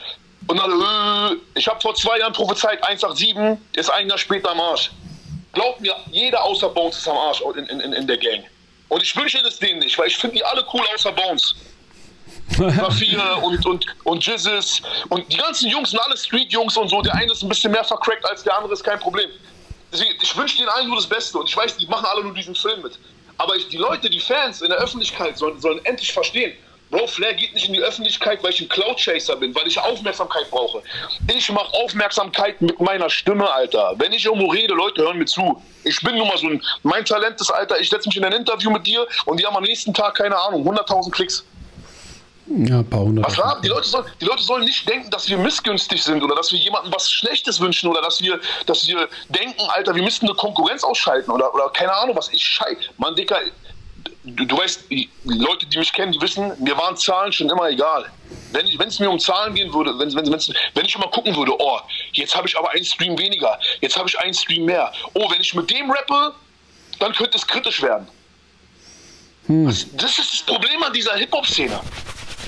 Und dann, äh, ich habe vor zwei Jahren prophezeit, 187 ist ein Jahr später am Arsch. Glaubt mir, jeder außer Bones ist am Arsch in, in, in, der Gang. Und ich wünsche das denen nicht, weil ich finde die alle cool außer Bones. Rafia und, und, und Jizzes und die ganzen Jungs sind alle Street-Jungs und so. Der eine ist ein bisschen mehr vercrackt als der andere, ist kein Problem. Deswegen, ich wünsche denen allen nur das Beste und ich weiß, die machen alle nur diesen Film mit. Aber ich, die Leute, die Fans in der Öffentlichkeit sollen, sollen endlich verstehen, Bro, Flair geht nicht in die Öffentlichkeit, weil ich ein Cloud-Chaser bin, weil ich Aufmerksamkeit brauche. Ich mache Aufmerksamkeit mit meiner Stimme, Alter. Wenn ich irgendwo rede, Leute hören mir zu. Ich bin nun mal so ein, mein Talent ist, Alter, ich setze mich in ein Interview mit dir und die haben am nächsten Tag, keine Ahnung, 100.000 Klicks. Ja, ein paar hundert. Was haben? Die Leute, sollen, die Leute sollen nicht denken, dass wir missgünstig sind oder dass wir jemandem was Schlechtes wünschen oder dass wir, dass wir denken, Alter, wir müssten eine Konkurrenz ausschalten oder, oder keine Ahnung was. Ich schei. Mann, Dicker, du, du weißt, die Leute, die mich kennen, die wissen, mir waren Zahlen schon immer egal. Wenn es mir um Zahlen gehen würde, wenn, wenn, wenn's- wenn ich immer gucken würde, oh, jetzt habe ich aber einen Stream weniger, jetzt habe ich einen Stream mehr. Oh, wenn ich mit dem rappe, dann könnte es kritisch werden. Das, das ist das Problem an dieser Hip-Hop-Szene.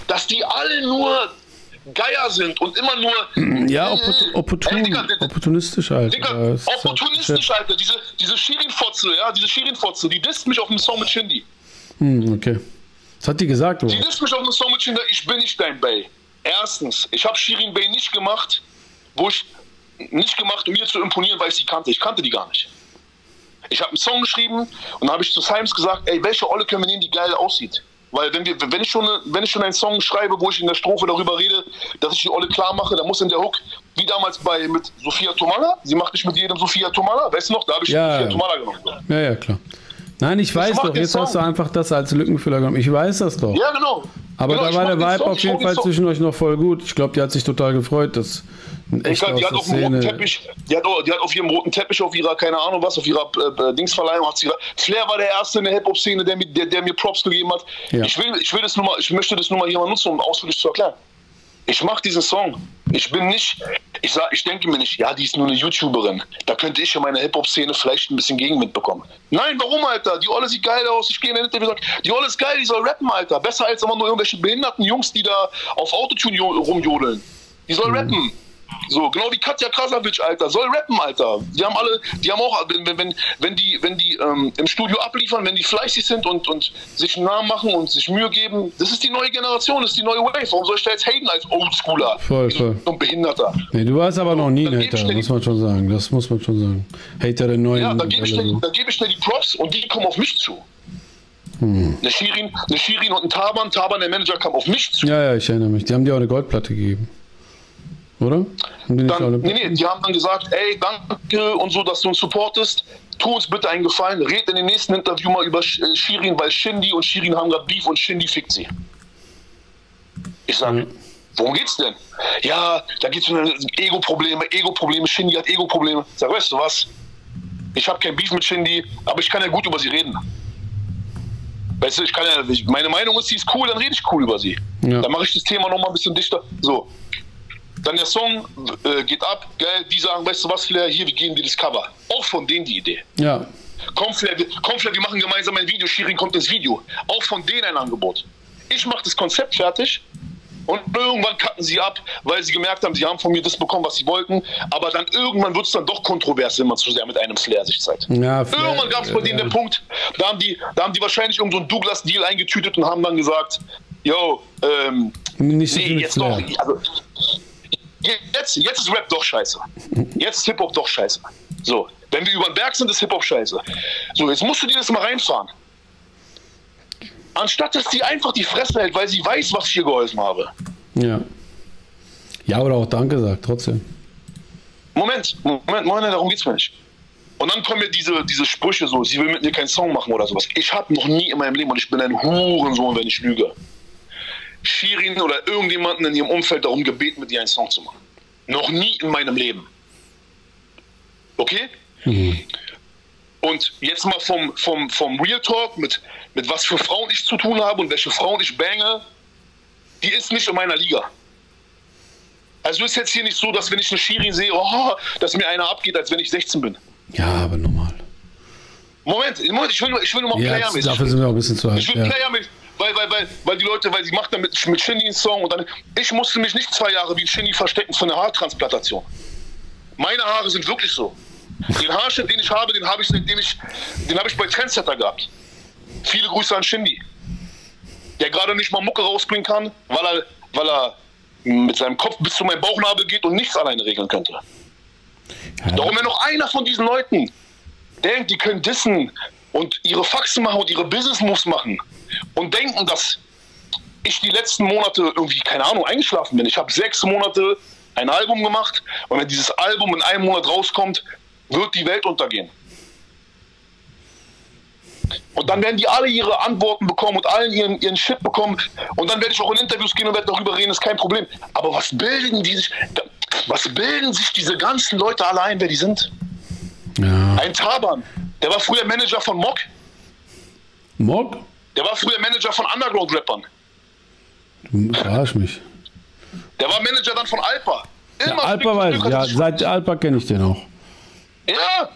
Dass die alle nur Geier sind und immer nur. Ja, Äh, opportun, opportun, ey, Digga, opportunistisch halt. Digga, halt opportunistisch, Alter. Diese, diese Shirin-Fotze, ja, diese Shirin-Fotze, die disst mich auf dem Song mit Shindy. Hm, okay. Das hat die gesagt, oder? Die disst mich auf dem Song mit ich bin nicht dein Bay. Erstens, ich habe Shirin Bay nicht gemacht, wo ich nicht gemacht, um ihr zu imponieren, weil ich sie kannte. Ich kannte die gar nicht. Ich habe einen Song geschrieben und dann habe ich zu Simes gesagt, ey, welche Olle können wir nehmen, die geil aussieht? Weil wenn, wir, wenn, ich schon, eine- wenn ich schon einen Song schreibe, wo ich in der Strophe darüber rede, dass ich die Olle klar mache, dann muss in der Hook, wie damals bei mit Sophia Tomala, sie macht nicht mit jedem Sophia Tomala, weißt du noch, da habe ich Ja, Sophia ja. Tomala genommen. Ja, ja, klar. Nein, ich weiß mach doch, jetzt hast du Song. einfach das als Lückenfüller genommen. Ich weiß das doch. Ja, genau. Aber genau, da ich war der Vibe Song, auf ich jeden Fall Song. zwischen euch noch voll gut. Ich glaube, die hat sich total gefreut, dass ein Ich echter glaub, die hat auf dem roten. Teppich, die hat, die hat auf ihrem roten Teppich, auf ihrer, keine Ahnung was, auf ihrer äh, äh, Dingsverleihung hat sie Flair war der Erste in der Hip-Hop-Szene, der, mir- der, der mir Props gegeben hat. Ja. Ich, will, ich, will das nur mal, ich möchte das nur mal hier mal nutzen, um ausführlich zu erklären. Ich mache diesen Song. Ich bin nicht, ich sag, ich denke mir nicht, ja, die ist nur eine YouTuberin. Da könnte ich in meiner Hip-Hop-Szene vielleicht ein bisschen Gegenwind bekommen. Nein, warum, Alter? Die Olle sieht geil aus. Ich gehe in den Interview und sage, die Olle ist geil, die soll rappen, Alter. Besser als immer nur irgendwelche behinderten Jungs, die da auf Autotune jo- rumjodeln. Die soll rappen. So, genau wie Katja Krasavic, Alter, soll rappen, Alter. Die haben alle, die haben auch, wenn, wenn, wenn, die, wenn die ähm, im Studio abliefern, wenn die fleißig sind und, und sich einen Namen machen und sich Mühe geben, das ist die neue Generation, das ist die neue Wave. Warum soll ich da jetzt haten als Oldschooler? Voll, voll. So ein Behinderter. Nee, du warst aber noch nie ein geb Hater, muss man schon sagen. Das muss man schon sagen. Hater der neuen Ja, dann gebe ich, so. gebe ich dir die Props und die kommen auf mich zu. Hm. Eine Shirin, eine Shirin und ein Taban, Taban, der Manager, kam auf mich zu. Ja, ja, ich erinnere mich. Die haben dir auch eine Goldplatte gegeben. Oder? Haben die Dann, nee, nee, die haben dann gesagt, ey, danke und so, dass du uns supportest. Tu uns bitte einen Gefallen, red in dem nächsten Interview mal über äh, Shirin, weil Shindy und Shirin haben gerade Beef und Shindy fickt sie. Ich sage, Mhm. worum geht's denn? Ja, da geht's um Ego-Probleme, Ego-Probleme, Shindy hat Ego-Probleme. Ich sag, weißt du was? Ich habe kein Beef mit Shindy, aber ich kann ja gut über sie reden. Weißt du, ich kann ja, meine Meinung ist, sie ist cool, dann rede ich cool über sie. Ja. Dann mache ich das Thema nochmal ein bisschen dichter. So. Dann der Song äh, geht ab, geil, die sagen, weißt du was, Flair, hier, wir geben dir das Cover. Auch von denen die Idee. Ja. Komm Flair, wir- komm Flair, wir machen gemeinsam ein Video, Shirin kommt ins Video. Auch von denen ein Angebot. Ich mache das Konzept fertig und irgendwann cutten sie ab, weil sie gemerkt haben, sie haben von mir das bekommen, was sie wollten. Aber dann irgendwann wird es dann doch kontrovers, wenn man zu sehr mit einem Flair sich zeigt. Ja, Flair- irgendwann gab es bei denen äh, den Punkt, da haben die, da haben die wahrscheinlich irgendeinen so einen Douglas-Deal eingetütet und haben dann gesagt, yo, ähm, Nicht so nee, jetzt Flair. doch. Also, jetzt, jetzt ist Rap doch scheiße. Jetzt ist Hip-Hop doch scheiße. So, wenn wir über den Berg sind, ist Hip-Hop scheiße. So, jetzt musst du dir das mal reinfahren. Anstatt dass die einfach die Fresse hält, weil sie weiß, was ich ihr geholfen habe. Ja. Ja, oder auch Danke sagt, trotzdem. Moment, Moment, Moment, darum geht's mir nicht. Und dann kommen mir diese, diese Sprüche so, sie will mit mir keinen Song machen oder sowas. Ich habe noch nie in meinem Leben, und ich bin ein Hurensohn, wenn ich lüge, Shirin oder irgendjemanden in ihrem Umfeld darum gebeten, mit ihr einen Song zu machen. Noch nie in meinem Leben. Okay? Und jetzt mal vom, vom, vom Real Talk, mit, mit was für Frauen ich zu tun habe und welche Frauen ich bange, die ist nicht in meiner Liga. Also ist jetzt hier nicht so, dass wenn ich eine Shirin sehe, oh, dass mir einer abgeht, als wenn ich 16 bin. Ja, aber normal. Moment, Moment ich will nur, ich will nur mal Ja, playermäßig. dafür sind wir auch ein bisschen zu alt. Ich will Ja. playermäßig, weil, weil, weil, weil die Leute, weil sie macht dann mit, mit Shindy einen Song und dann, ich musste mich nicht zwei Jahre wie Shindy verstecken für eine Haartransplantation. Meine Haare sind wirklich so. Den Haarschnitt, den ich habe, den habe ich, seitdem ich, den habe ich bei Trendsetter gehabt. Viele Grüße an Shindy. Der gerade nicht mal Mucke rausbringen kann, weil er, weil er mit seinem Kopf bis zu meinem Bauchnabel geht und nichts alleine regeln könnte. Darum, wenn noch einer von diesen Leuten denkt, die können dissen und ihre Faxen machen und ihre Business-Moves machen und denken, dass ich die letzten Monate irgendwie, keine Ahnung, eingeschlafen bin. Ich habe sechs Monate ein Album gemacht und wenn dieses Album in einem Monat rauskommt, wird die Welt untergehen. Und dann werden die alle ihre Antworten bekommen und allen ihren, ihren Shit bekommen. Und dann werde ich auch in Interviews gehen und werde darüber reden, ist kein Problem. Aber was bilden die sich, was bilden sich diese ganzen Leute alle ein, wer die sind? Ja. Ein Taban, der war früher Manager von Mock, Mock? Der war früher Manager von Underground-Rappern, Du verarsch mich. der war Manager dann von Alpa. Ja, Immer Alpa Stück für weiß Ja, seit Alpa kenne ich den auch. Ja.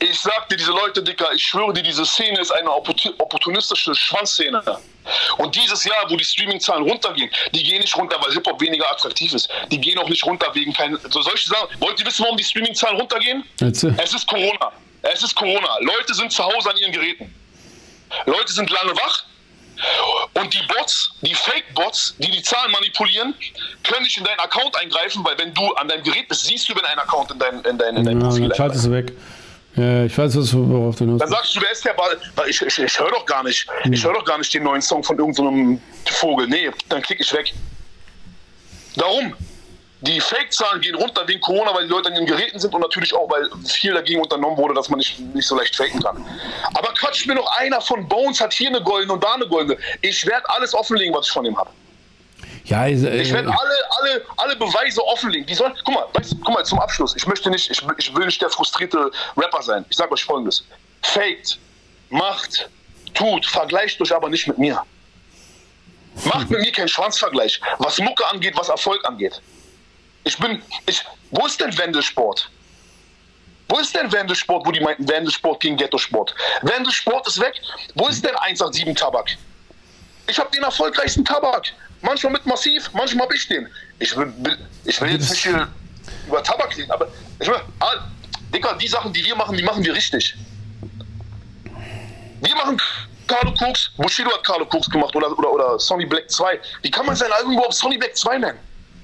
Ich sag dir, diese Leute, Dicker, ich schwöre dir, diese Szene ist eine opportu- opportunistische Schwanzszene. Und dieses Jahr, wo die Streaming-Zahlen runtergehen, die gehen nicht runter, weil Hip-Hop weniger attraktiv ist. Die gehen auch nicht runter wegen kein. So solche Sachen. Wollt ihr wissen, warum die Streaming-Zahlen runtergehen? Erzähl. Es ist Corona. Es ist Corona. Leute sind zu Hause an ihren Geräten. Leute sind lange wach. Und die Bots, die Fake-Bots, die die Zahlen manipulieren, können nicht in deinen Account eingreifen, weil wenn du an deinem Gerät bist, siehst du, wenn ein Account in dein, in dein, in Ja, dein Profil dann schaltest du weg. Ja, ich weiß, was- worauf du hinaus Dann sagst du, wer ist der Ball? Ich, ich, ich höre doch gar nicht. Ich höre doch gar nicht den neuen Song von irgendeinem Vogel. Nee, dann klicke ich weg. Darum. Die Fake-Zahlen gehen runter wegen Corona, weil die Leute an den Geräten sind und natürlich auch, weil viel dagegen unternommen wurde, dass man nicht, nicht so leicht faken kann. Aber quatscht mir noch einer von Bones, hat hier eine goldene und da eine goldene. Ich werde alles offenlegen, was ich von ihm habe. Ja, ich, äh, Ich werde alle, alle, alle Beweise offenlegen. Die sollen, guck mal, weißt, guck mal, zum Abschluss. Ich möchte nicht, ich, ich will nicht der frustrierte Rapper sein. Ich sage euch folgendes. Faked, macht, tut, vergleicht euch aber nicht mit mir. Macht mit mir keinen Schwanzvergleich, was Mucke angeht, was Erfolg angeht. Ich bin, ich, wo ist denn Wendelsport? Wo ist denn Wendelsport, wo die meinten Wendelsport gegen Ghetto-Sport? Wendelsport ist weg. Wo ist denn 187 Tabak? Ich habe den erfolgreichsten Tabak. Manchmal mit Massiv, manchmal habe ich den. Ich will, ich will jetzt nicht hier über Tabak reden, aber ich will, ah, Dicker, die Sachen, die wir machen, die machen wir richtig. Wir machen Carlo Cooks, Bushido hat Carlo Cooks gemacht oder, oder, oder Sonny Black 2. Wie kann man sein Album überhaupt Sonny Black 2 nennen?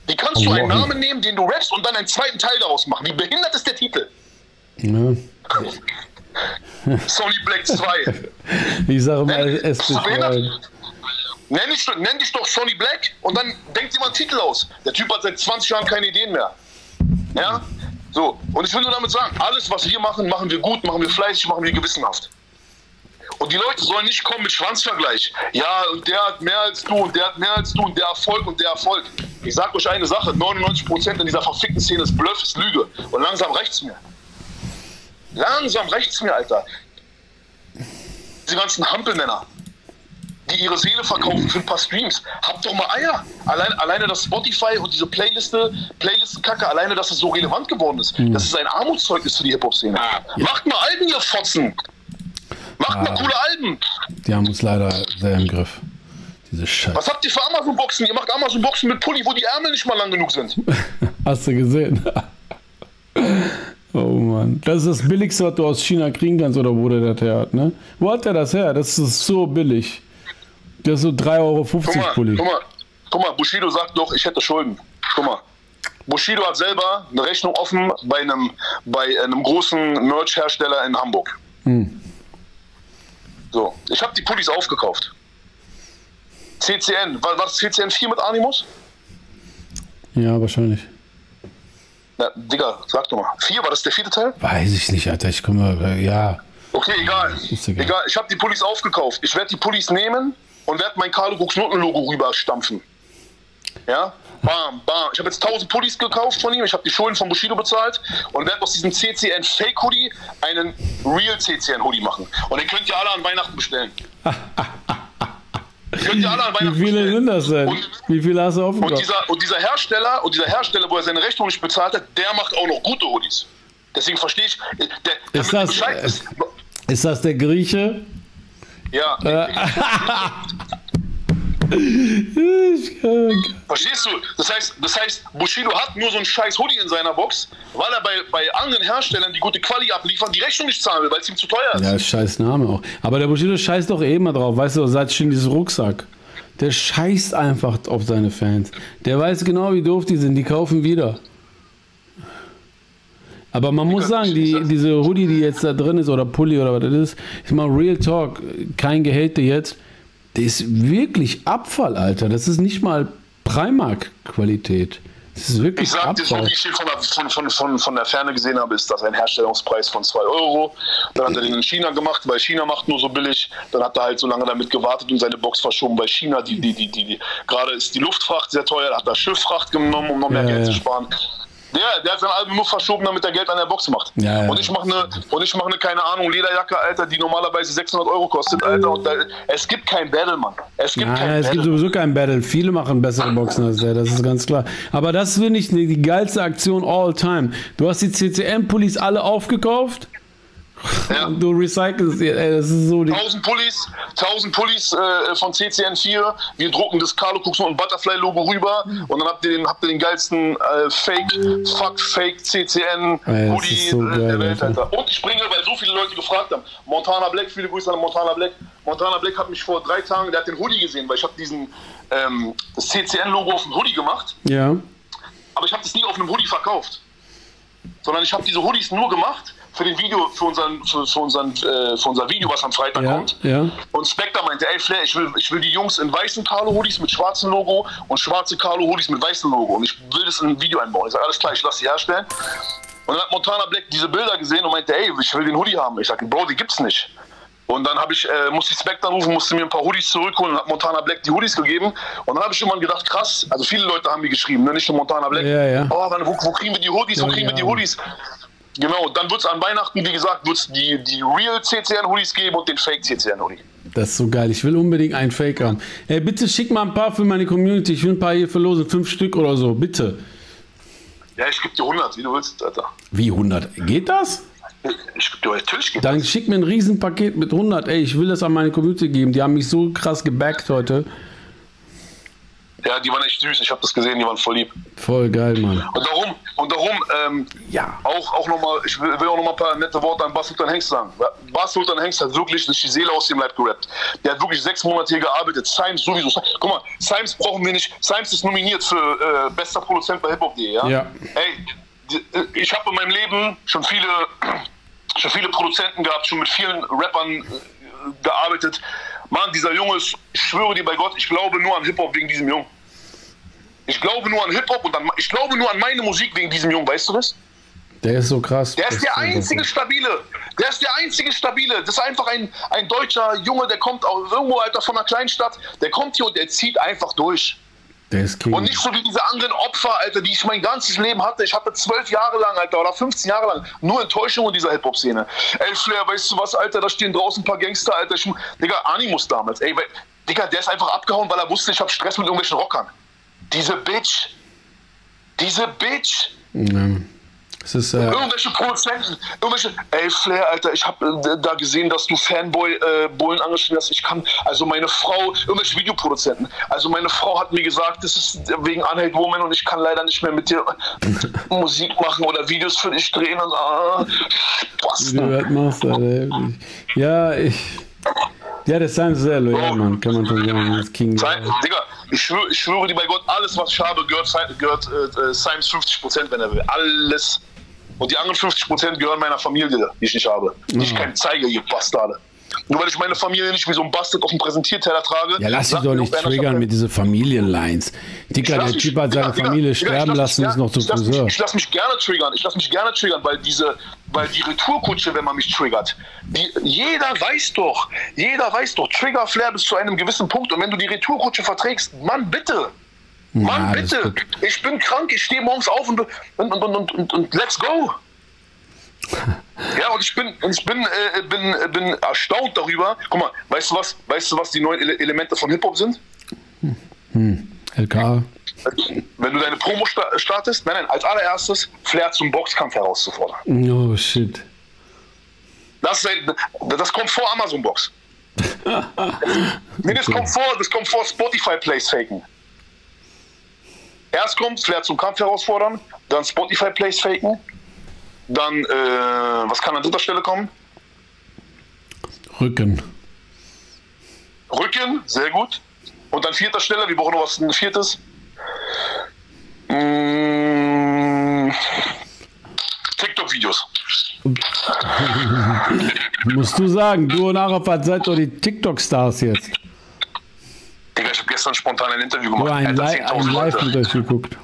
Wie kannst du einen. Namen nehmen, den du rappst und dann einen zweiten Teil daraus machen? Wie behindert ist der Titel? ja. Sonny Black 2. Ich sage mal, Nenn- es ist. Nenn dich, nenn dich doch Sonny Black und dann denkt mal einen Titel aus. Der Typ hat seit 20 Jahren keine Ideen mehr. Ja? So, und ich will nur damit sagen, alles, was wir machen, machen wir gut, machen wir fleißig, machen wir gewissenhaft. Und die Leute sollen nicht kommen mit Schwanzvergleich. Ja, und der hat mehr als du und der hat mehr als du und der Erfolg und der Erfolg. Ich sag euch eine Sache, 99% in dieser verfickten Szene ist Bluff, ist Lüge. Und langsam reicht's mir. Langsam reicht's mir, Alter. Diese ganzen Hampelmänner. die ihre Seele verkaufen für ein paar Streams. Habt doch mal Eier. Allein, alleine das Spotify und diese Playliste, Playlisten-Kacke, alleine, dass es so relevant geworden ist. Mhm. Das ist ein Armutszeugnis für die Hip-Hop-Szene. Macht mal Alben, ihr Fotzen. Macht mal coole Alben. Die haben uns leider sehr im Griff. Diese Scheiße. Was habt ihr für Amazon-Boxen? Ihr macht Amazon-Boxen mit Pulli, wo die Ärmel nicht mal lang genug sind. Hast du gesehen? oh Mann. Das ist das Billigste, was du aus China kriegen kannst, oder wo der das her hat, ne? Wo hat der das her? Das ist so billig. Das ist so 3,50 Euro Guck mal, Pulli. guck mal, guck mal, Bushido sagt doch, ich hätte Schulden. Guck mal. Bushido hat selber eine Rechnung offen bei einem, bei einem großen Merch-Hersteller in Hamburg. Hm. So, ich habe die Pullis aufgekauft. CCN, war, war das CCN 4 mit Animus? Ja, wahrscheinlich. Na, Digga, sag doch mal. 4, war das der vierte Teil? Weiß ich nicht, Alter. Ich komme, äh, ja. Okay, egal. Egal. Egal, ich habe die Pullis aufgekauft. Ich werde die Pullis nehmen und werde mein Carlo Brooks Noten-Logo rüberstampfen. Ja? Bam, bam. Ich habe jetzt 1000 Pullis gekauft von ihm. Ich habe die Schulden von Bushido bezahlt und werde aus diesem CCN Fake Hoodie einen Real CCN Hoodie machen. Und den könnt ihr alle an Weihnachten bestellen. könnt ihr alle an Weihnachten Wie viele bestellen. sind das denn? Und, Wie viele hast du und, aufgekauft? dieser, und dieser Hersteller, und dieser Hersteller, wo er seine Rechnung nicht bezahlt hat, der macht auch noch gute Hoodies. Deswegen verstehe ich, äh, der, Ist das- Bescheid äh, ist. Ist das der Grieche? Ja, kann- Verstehst du? Das heißt, das heißt, Bushido hat nur so einen scheiß Hoodie in seiner Box, weil er bei, bei anderen Herstellern, die gute Quali abliefern, die Rechnung nicht zahlen will, weil es ihm zu teuer ist. Ja, scheiß Name auch. Aber der Bushido scheißt doch eh immer drauf, weißt du, seit schon dieses Rucksack. Der scheißt einfach auf seine Fans. Der weiß genau, wie doof die sind. Die kaufen wieder. Aber man muss sagen, die, diese Hoodie, die jetzt da drin ist, oder Pulli oder was das ist, ist mal Real Talk, kein Gehate jetzt, der ist wirklich Abfall, Alter. Das ist nicht mal Primark-Qualität. Das ist wirklich Ich sag dir so, Abfall. wie ich von der, von, von, von, von der Ferne gesehen habe, ist das ein Herstellungspreis von 2 Euro. Dann hat er den in China gemacht, weil China macht nur so billig. Dann hat er halt so lange damit gewartet und seine Box verschoben, weil China, die, die, die, die, die gerade ist die Luftfracht sehr teuer, hat er Schifffracht genommen, um noch mehr Ja, Geld ja. zu sparen. Der, der hat sein Album nur verschoben, damit er Geld an der Box macht. Ja, ja. Und ich mache eine, und ich mache eine, keine Ahnung, Lederjacke, Alter, die normalerweise 600 Euro kostet, Alter. Und da, es gibt kein Battle, Mann. Es gibt Nein, kein es gibt Battle. sowieso kein Battle. Viele machen bessere Boxen als der, das ist ganz klar. Aber das finde ich die geilste Aktion all time. Du hast die CCM-Pullis alle aufgekauft Ja. du recycelst. Ey, das ist so die. 1000 Pullis, 1000 Pullis äh, von CCN4. Wir drucken das Carlo Cooks und Butterfly Logo rüber und dann habt ihr den, habt ihr den geilsten äh, Fake, Fuck Fake CCN ist so äh, geil, der Welt, Alter. Alter. Und ich bringe, weil so viele Leute gefragt haben, Montana Black, viele Grüße an Montana Black. Montana Black hat mich vor drei Tagen, der hat den Hoodie gesehen, weil ich habe diesen ähm, das CCN Logo auf dem Hoodie gemacht, Ja. aber ich habe das nie auf einem Hoodie verkauft, sondern ich habe diese Hoodies nur gemacht für den Video, für unseren, für, für unseren, äh, für unser Video, was am Freitag Ja, kommt. ja. Und Spectre meinte, ey Flair, ich will, ich will die Jungs in weißen Carlo-Hoodies mit schwarzem Logo und schwarze Carlo-Hoodies mit weißem Logo. Und ich will das in ein Video einbauen. Ich sage, alles klar, ich lasse die herstellen. Und dann hat Montana Black diese Bilder gesehen und meinte, ey, ich will den Hoodie haben. Ich sage, Bro, die gibt's nicht. Und dann habe ich, äh, musste ich Spectre anrufen, musste mir ein paar Hoodies zurückholen und hat Montana Black die Hoodies gegeben. Und dann habe ich irgendwann gedacht, krass, also viele Leute haben mir geschrieben, ne? nicht nur Montana Black. Ja, ja. Oh, wann, wo, wo kriegen wir die Hoodies, wo kriegen wir die. Hoodies? Genau, dann wird es an Weihnachten, wie gesagt, wird es die, die Real CCN-Hoodies geben und den Fake CCN-Hoodie. Das ist so geil. Ich will unbedingt einen Fake haben. Ey, bitte schick mal ein paar für meine Community. Ich will ein paar hier verlosen. Fünf Stück oder so. Bitte. Ja, ich gebe dir 100, wie du willst, Alter. Wie 100? Geht das? Ich dir natürlich geht Dann schick mir ein Riesenpaket mit 100. Ey, ich will das an meine Community geben. Die haben mich so krass gebackt heute. Ja, die waren echt süß. Ich habe das gesehen, die waren voll lieb. Voll geil, Mann. Und darum, und darum, ähm, Ja. auch, auch nochmal, ich will, will auch nochmal ein paar nette Worte an Bas Sultan Hengst sagen. Bas Sultan Hengst hat wirklich sich die Seele aus dem Leib gerappt. Der hat wirklich sechs Monate hier gearbeitet. Simes sowieso. Guck mal, Simes brauchen wir nicht. Simes ist nominiert für äh, bester Produzent bei Hip-Hop.de, ja? Ja. Ey, äh, ich habe in meinem Leben schon viele, schon viele Produzenten gehabt, schon mit vielen Rappern äh, gearbeitet. Mann, dieser Junge ist, ich schwöre dir bei Gott, ich glaube nur an Hip-Hop wegen diesem Jungen. Ich glaube nur an Hip-Hop und an, ich glaube nur an meine Musik wegen diesem Jungen, weißt du das? Der ist so krass. Der ist der einzige. Stabile. Der ist der einzige Stabile. Das ist einfach ein, ein deutscher Junge, der kommt aus irgendwo, Alter, von einer Kleinstadt. Der kommt hier und der zieht einfach durch. Der ist King. Und nicht so wie diese anderen Opfer, Alter, die ich mein ganzes Leben hatte. Ich hatte zwölf Jahre lang, Alter, oder 15 Jahre lang nur Enttäuschung in dieser Hip-Hop-Szene. Ey, Flair, weißt du was, Alter, da stehen draußen ein paar Gangster, Alter. Ich, Digga, Animus damals, ey, weil Digga, der ist einfach abgehauen, weil er wusste, ich habe Stress mit irgendwelchen Rockern. Diese Bitch. Diese Bitch. Es ist, äh, Irgendwelche Produzenten, irgendwelche, ey Flair, Alter, ich habe äh, da gesehen, dass du Fanboy-Bullen äh, angeschrieben hast. Ich kann, also meine Frau, irgendwelche Videoproduzenten, also meine Frau hat mir gesagt, das ist wegen Unhate Woman und ich kann leider nicht mehr mit dir Musik machen oder Videos für dich drehen und ah, was? Alter. Ja, ich. Ja, der Sam ist sehr loyal, Mann, kann man schon sagen. Das King. Sein, Digga, ich schwöre, ich schwöre dir bei Gott, alles, was ich habe, gehört, gehört äh, Sims 50%, wenn er will. Alles. Und die anderen 50% gehören meiner Familie, die ich nicht habe. Die ich keinen zeige, ihr Bastarde. Nur weil ich meine Familie nicht wie so ein Bastard auf dem Präsentierteller trage. Ja, lass dich doch nicht triggern mit diesen Familienlines. Dicker, lass der Typ hat seine Digga, Digga, Familie Digga, sterben lass lassen, ist noch lass mich- Friseur. Ich lasse mich gerne triggern. Ich lasse mich gerne triggern, weil diese, weil die Retourkutsche, wenn man mich triggert, die, jeder weiß doch, jeder weiß doch, Trigger Flair bis zu einem gewissen Punkt. Und wenn du die Retourkutsche verträgst, Mann, bitte. Mann, Ja, bitte. Ich bin krank, ich stehe morgens auf und, und, und, und, und, und let's go. Ja, und ich bin, ich bin, äh, bin, äh, bin erstaunt darüber. Guck mal, weißt du was, weißt du, was die neuen Ele Elemente von Hip-Hop sind? LK. Wenn du deine Promo sta startest, nein, nein, als allererstes Flair zum Boxkampf herauszufordern. Oh, shit. Das, ein- das kommt vor Amazon Box. nee, das kommt vor, das kommt vor Spotify Plays faken. Erst kommt Flair zum Kampf herausfordern, dann Spotify Plays faken, dann, äh, was kann an dritter Stelle kommen? Rücken. Rücken, sehr gut. Und an vierter Stelle, wir brauchen noch was ein viertes. Mm, TikTok-Videos. Musst du sagen, du und Arafat seid doch die TikTok-Stars jetzt. Digga, ich habe gestern spontan ein Interview gemacht. ein, Er hat Li ein 10.000 Live Leute. mit euch geguckt.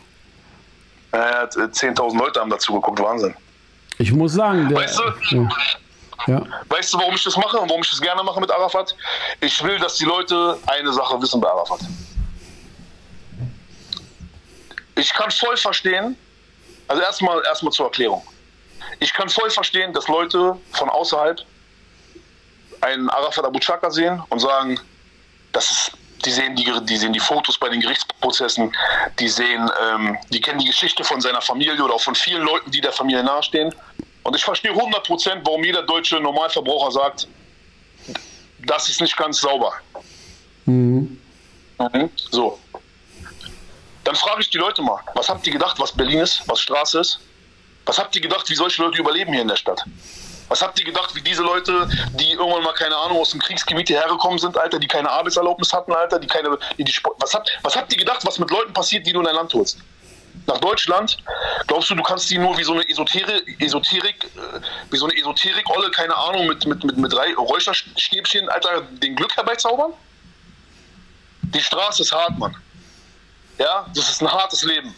Äh, 10.000 Leute haben dazu geguckt, Wahnsinn. Ich muss sagen, der. Weißt du? Ja. ja. Weißt du, warum ich das mache und warum ich das gerne mache mit Arafat? Ich will, dass die Leute eine Sache wissen bei Arafat. Ich kann voll verstehen, also erstmal erstmal zur Erklärung. Ich kann voll verstehen, dass Leute von außerhalb einen Arafat Abu Chaka sehen und sagen, das ist, die sehen die, die sehen die Fotos bei den Gerichtsprozessen, die sehen, ähm, die kennen die Geschichte von seiner Familie oder auch von vielen Leuten, die der Familie nahestehen. Und ich verstehe 100%, warum jeder deutsche Normalverbraucher sagt, das ist nicht ganz sauber. Mhm. So. Dann frage ich die Leute mal, was habt ihr gedacht, was Berlin ist, was Straße ist? Was habt ihr gedacht, wie solche Leute überleben hier in der Stadt? Was habt ihr gedacht, wie diese Leute, die irgendwann mal, keine Ahnung, aus dem Kriegsgebiet hierher gekommen sind, Alter, die keine Arbeitserlaubnis hatten, Alter, die keine, die, die Sport, was, habt, was habt ihr gedacht, was mit Leuten passiert, die du in dein Land holst? Nach Deutschland, glaubst du, du kannst die nur wie so eine Esoterik, Esoterik, äh, wie so eine Esoterik-Olle, keine Ahnung, mit, mit, mit, mit drei Räucherstäbchen, Alter, den Glück herbeizaubern? Die Straße ist hart, Mann. Ja, das ist ein hartes Leben.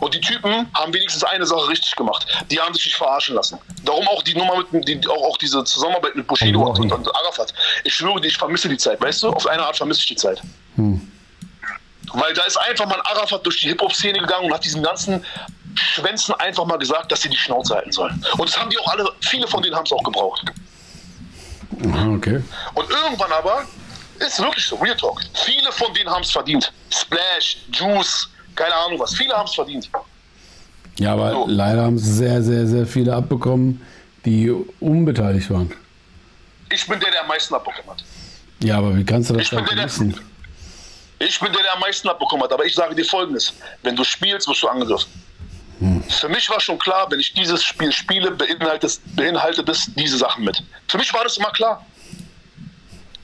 Und die Typen haben wenigstens eine Sache richtig gemacht. Die haben sich nicht verarschen lassen. Darum auch die Nummer mit, die, auch, auch diese Zusammenarbeit mit Bushido und, und, und Arafat. Ich schwöre dir, ich vermisse die Zeit, weißt du? Auf eine Art vermisse ich die Zeit. Weil da ist einfach mal ein Arafat durch die Hip-Hop-Szene gegangen und hat diesen ganzen Schwänzen einfach mal gesagt, dass sie die Schnauze halten sollen. Und das haben die auch alle, viele von denen haben es auch gebraucht. Aha, okay. Und irgendwann aber, ist wirklich so, Real Talk, viele von denen haben es verdient. Splash, Juice, keine Ahnung was, viele haben es verdient. Ja, aber So. leider haben sehr, sehr, sehr viele abbekommen, die unbeteiligt waren. Ich bin der, der am meisten abbekommen hat. Ja, aber wie kannst du das Ich der, der, wissen? Ich bin der, der am meisten abbekommen hat. Aber ich sage dir Folgendes: Wenn du spielst, wirst du angegriffen. Für mich war schon klar, wenn ich dieses Spiel spiele, beinhaltet, beinhaltet es diese Sachen mit. Für mich war das immer klar.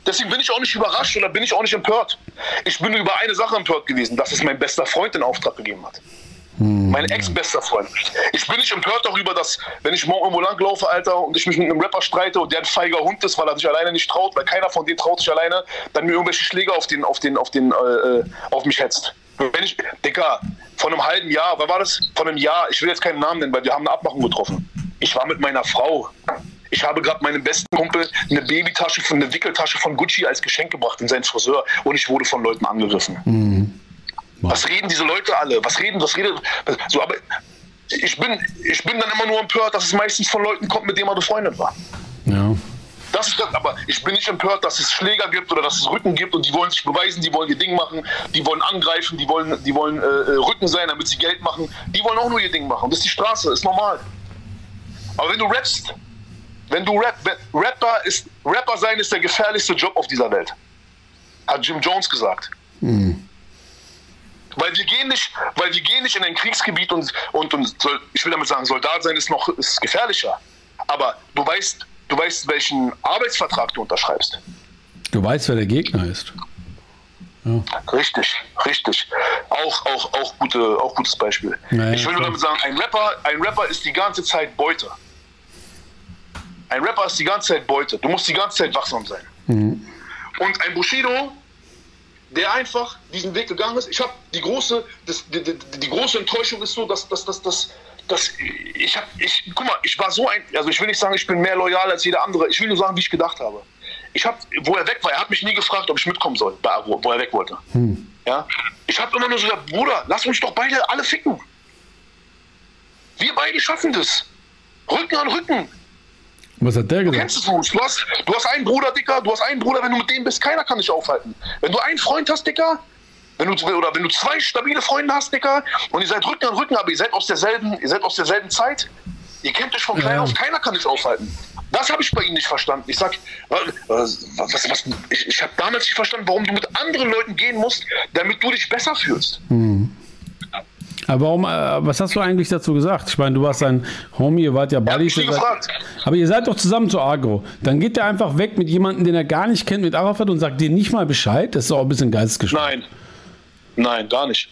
Deswegen bin ich auch nicht überrascht oder bin ich auch nicht empört. Ich bin über eine Sache empört gewesen, dass es mein bester Freund in Auftrag gegeben hat. Mein ex-bester Freund. Ich bin nicht empört darüber, dass, wenn ich morgen irgendwo langlaufe, Alter, und ich mich mit einem Rapper streite und der ein feiger Hund ist, weil er sich alleine nicht traut, weil keiner von denen traut sich alleine, dann mir irgendwelche Schläge auf, den, auf, den, auf, den, äh, auf mich hetzt. Wenn ich, Digga, von einem halben Jahr, wann war das? Von einem Jahr, ich will jetzt keinen Namen nennen, weil wir haben eine Abmachung getroffen. Ich war mit meiner Frau. Ich habe gerade meinem besten Kumpel eine Babytasche, von eine Wickeltasche von Gucci als Geschenk gebracht in seinen Friseur und ich wurde von Leuten angegriffen. Was reden diese Leute alle? Was reden, was redet? So, aber ich bin, ich bin dann immer nur empört, dass es meistens von Leuten kommt, mit denen man befreundet war. Ja. Das ist das, aber ich bin nicht empört, dass es Schläger gibt oder dass es Rücken gibt und die wollen sich beweisen, die wollen ihr Ding machen, die wollen angreifen, die wollen, die wollen äh, äh Rücken sein, damit sie Geld machen. Die wollen auch nur ihr Ding machen. Das ist die Straße, ist normal. Aber wenn du rappst, wenn du Rap, Rapper ist, Rapper sein ist der gefährlichste Job auf dieser Welt. Hat Jim Jones gesagt. Mhm. Weil wir gehen nicht, weil wir gehen nicht in ein Kriegsgebiet und, und, und ich will damit sagen, Soldat sein ist noch ist gefährlicher. Aber du weißt, du weißt, welchen Arbeitsvertrag du unterschreibst. Du weißt, wer der Gegner ist. Ja. Richtig, richtig. Auch, auch, auch, gute, auch gutes Beispiel. Naja, ich will nur damit sagen, ein Rapper, ein Rapper ist die ganze Zeit Beute. Ein Rapper ist die ganze Zeit Beute. Du musst die ganze Zeit wachsam sein. Mhm. Und ein Bushido der einfach diesen Weg gegangen ist. Ich habe die große, das, die, die, die, große Enttäuschung ist so, dass, dass, dass, dass, dass ich habe, ich, guck mal, ich war so ein, also ich will nicht sagen, ich bin mehr loyal als jeder andere. Ich will nur sagen, wie ich gedacht habe. Ich habe, wo er weg war, er hat mich nie gefragt, ob ich mitkommen soll, wo, wo er weg wollte. Hm. Ja, ich habe immer nur so gesagt, Bruder, lass uns doch beide alle ficken. Wir beide schaffen das. Rücken an Rücken. Was hat der gesagt? Du kennst es nicht. Du hast, du hast einen Bruder, Dicker, du hast einen Bruder, wenn du mit dem bist, keiner kann dich aufhalten. Wenn du einen Freund hast, Dicker, wenn du, oder wenn du zwei stabile Freunde hast, Dicker, und ihr seid Rücken an Rücken, aber ihr seid aus derselben, ihr seid aus derselben Zeit, ihr kennt euch von klein ja. auf, keiner kann dich aufhalten. Das habe ich bei ihnen nicht verstanden. Ich sag, was, was, was, ich, ich habe damals nicht verstanden, warum du mit anderen Leuten gehen musst, damit du dich besser fühlst. Hm. Aber warum, äh, was hast du eigentlich dazu gesagt? Ich meine, du warst ein Homie, ihr wart ja Buddies. Ja. Aber ihr seid doch zusammen zu Agro. Dann geht der einfach weg mit jemandem, den er gar nicht kennt, mit Arafat und sagt dir nicht mal Bescheid. Das ist auch ein bisschen geistesgestört. Nein. Nein, gar nicht.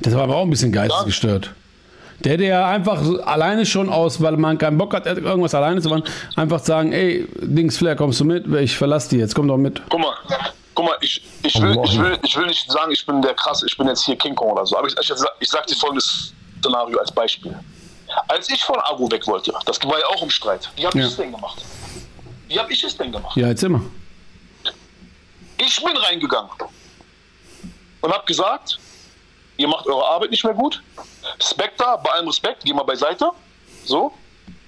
Das war aber auch ein bisschen geistesgestört. Der, der einfach alleine schon aus, weil man keinen Bock hat, irgendwas alleine zu machen, einfach sagen, ey, Dings Flair, kommst du mit? Ich verlasse die jetzt, komm doch mit. Guck mal, guck mal, ich, ich, will, ich, will, ich will nicht sagen, ich bin der krass, ich bin jetzt hier King Kong oder so, aber ich, ich, ich sag dir folgendes Szenario als Beispiel. Als ich von Agu weg wollte, das war ja auch im Streit, wie habe ja. ich es denn gemacht? Wie habe ich es denn gemacht? Ja, jetzt immer. Ich bin reingegangen und habe gesagt, ihr macht eure Arbeit nicht mehr gut. Spectre, bei allem Respekt, geh mal beiseite. So.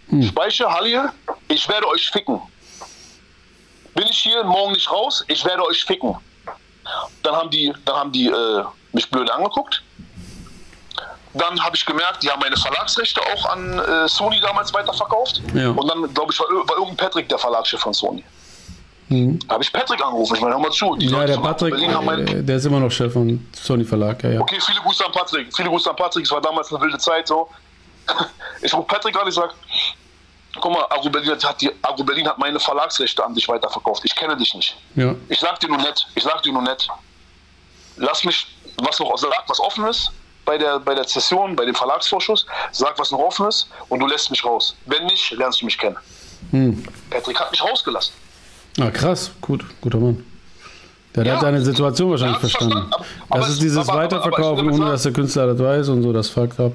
Hm. Speicher, Hallier, ich werde euch ficken bin ich hier morgen nicht raus, ich werde euch ficken. Dann haben die, dann haben die äh, mich blöd angeguckt. Dann habe ich gemerkt, die haben meine Verlagsrechte auch an äh, Sony damals weiterverkauft. Ja. Und dann, glaube ich, war, war irgendein Patrick der Verlagschef von Sony. Mhm. Habe ich Patrick angerufen. Ich meine, hör mal zu. Die ja, Leute der Patrick, mein... der ist immer noch Chef von Sony Verlag. Ja, ja. Okay, viele Grüße an Patrick. Viele Grüße an Patrick. Es war damals eine wilde Zeit so. Ich rufe Patrick an, ich sage, guck mal, Agro Berlin hat, die, Agro Berlin hat meine Verlagsrechte an dich weiterverkauft. Ich kenne dich nicht. Ja. Ich sag dir nur nett, ich sag dir nur nett. Lass mich, was noch, sag, was offen ist bei der, bei der Session, bei dem Verlagsvorschuss, sag, was noch offen ist und du lässt mich raus. Wenn nicht, lernst du mich kennen. Hm. Patrick hat mich rausgelassen. Ah, krass, gut, guter Mann. Der ja, hat deine Situation wahrscheinlich verstanden. verstanden. Aber, das aber ist dieses aber, Weiterverkaufen, ohne dass der Künstler das weiß und so, das fuckt ab.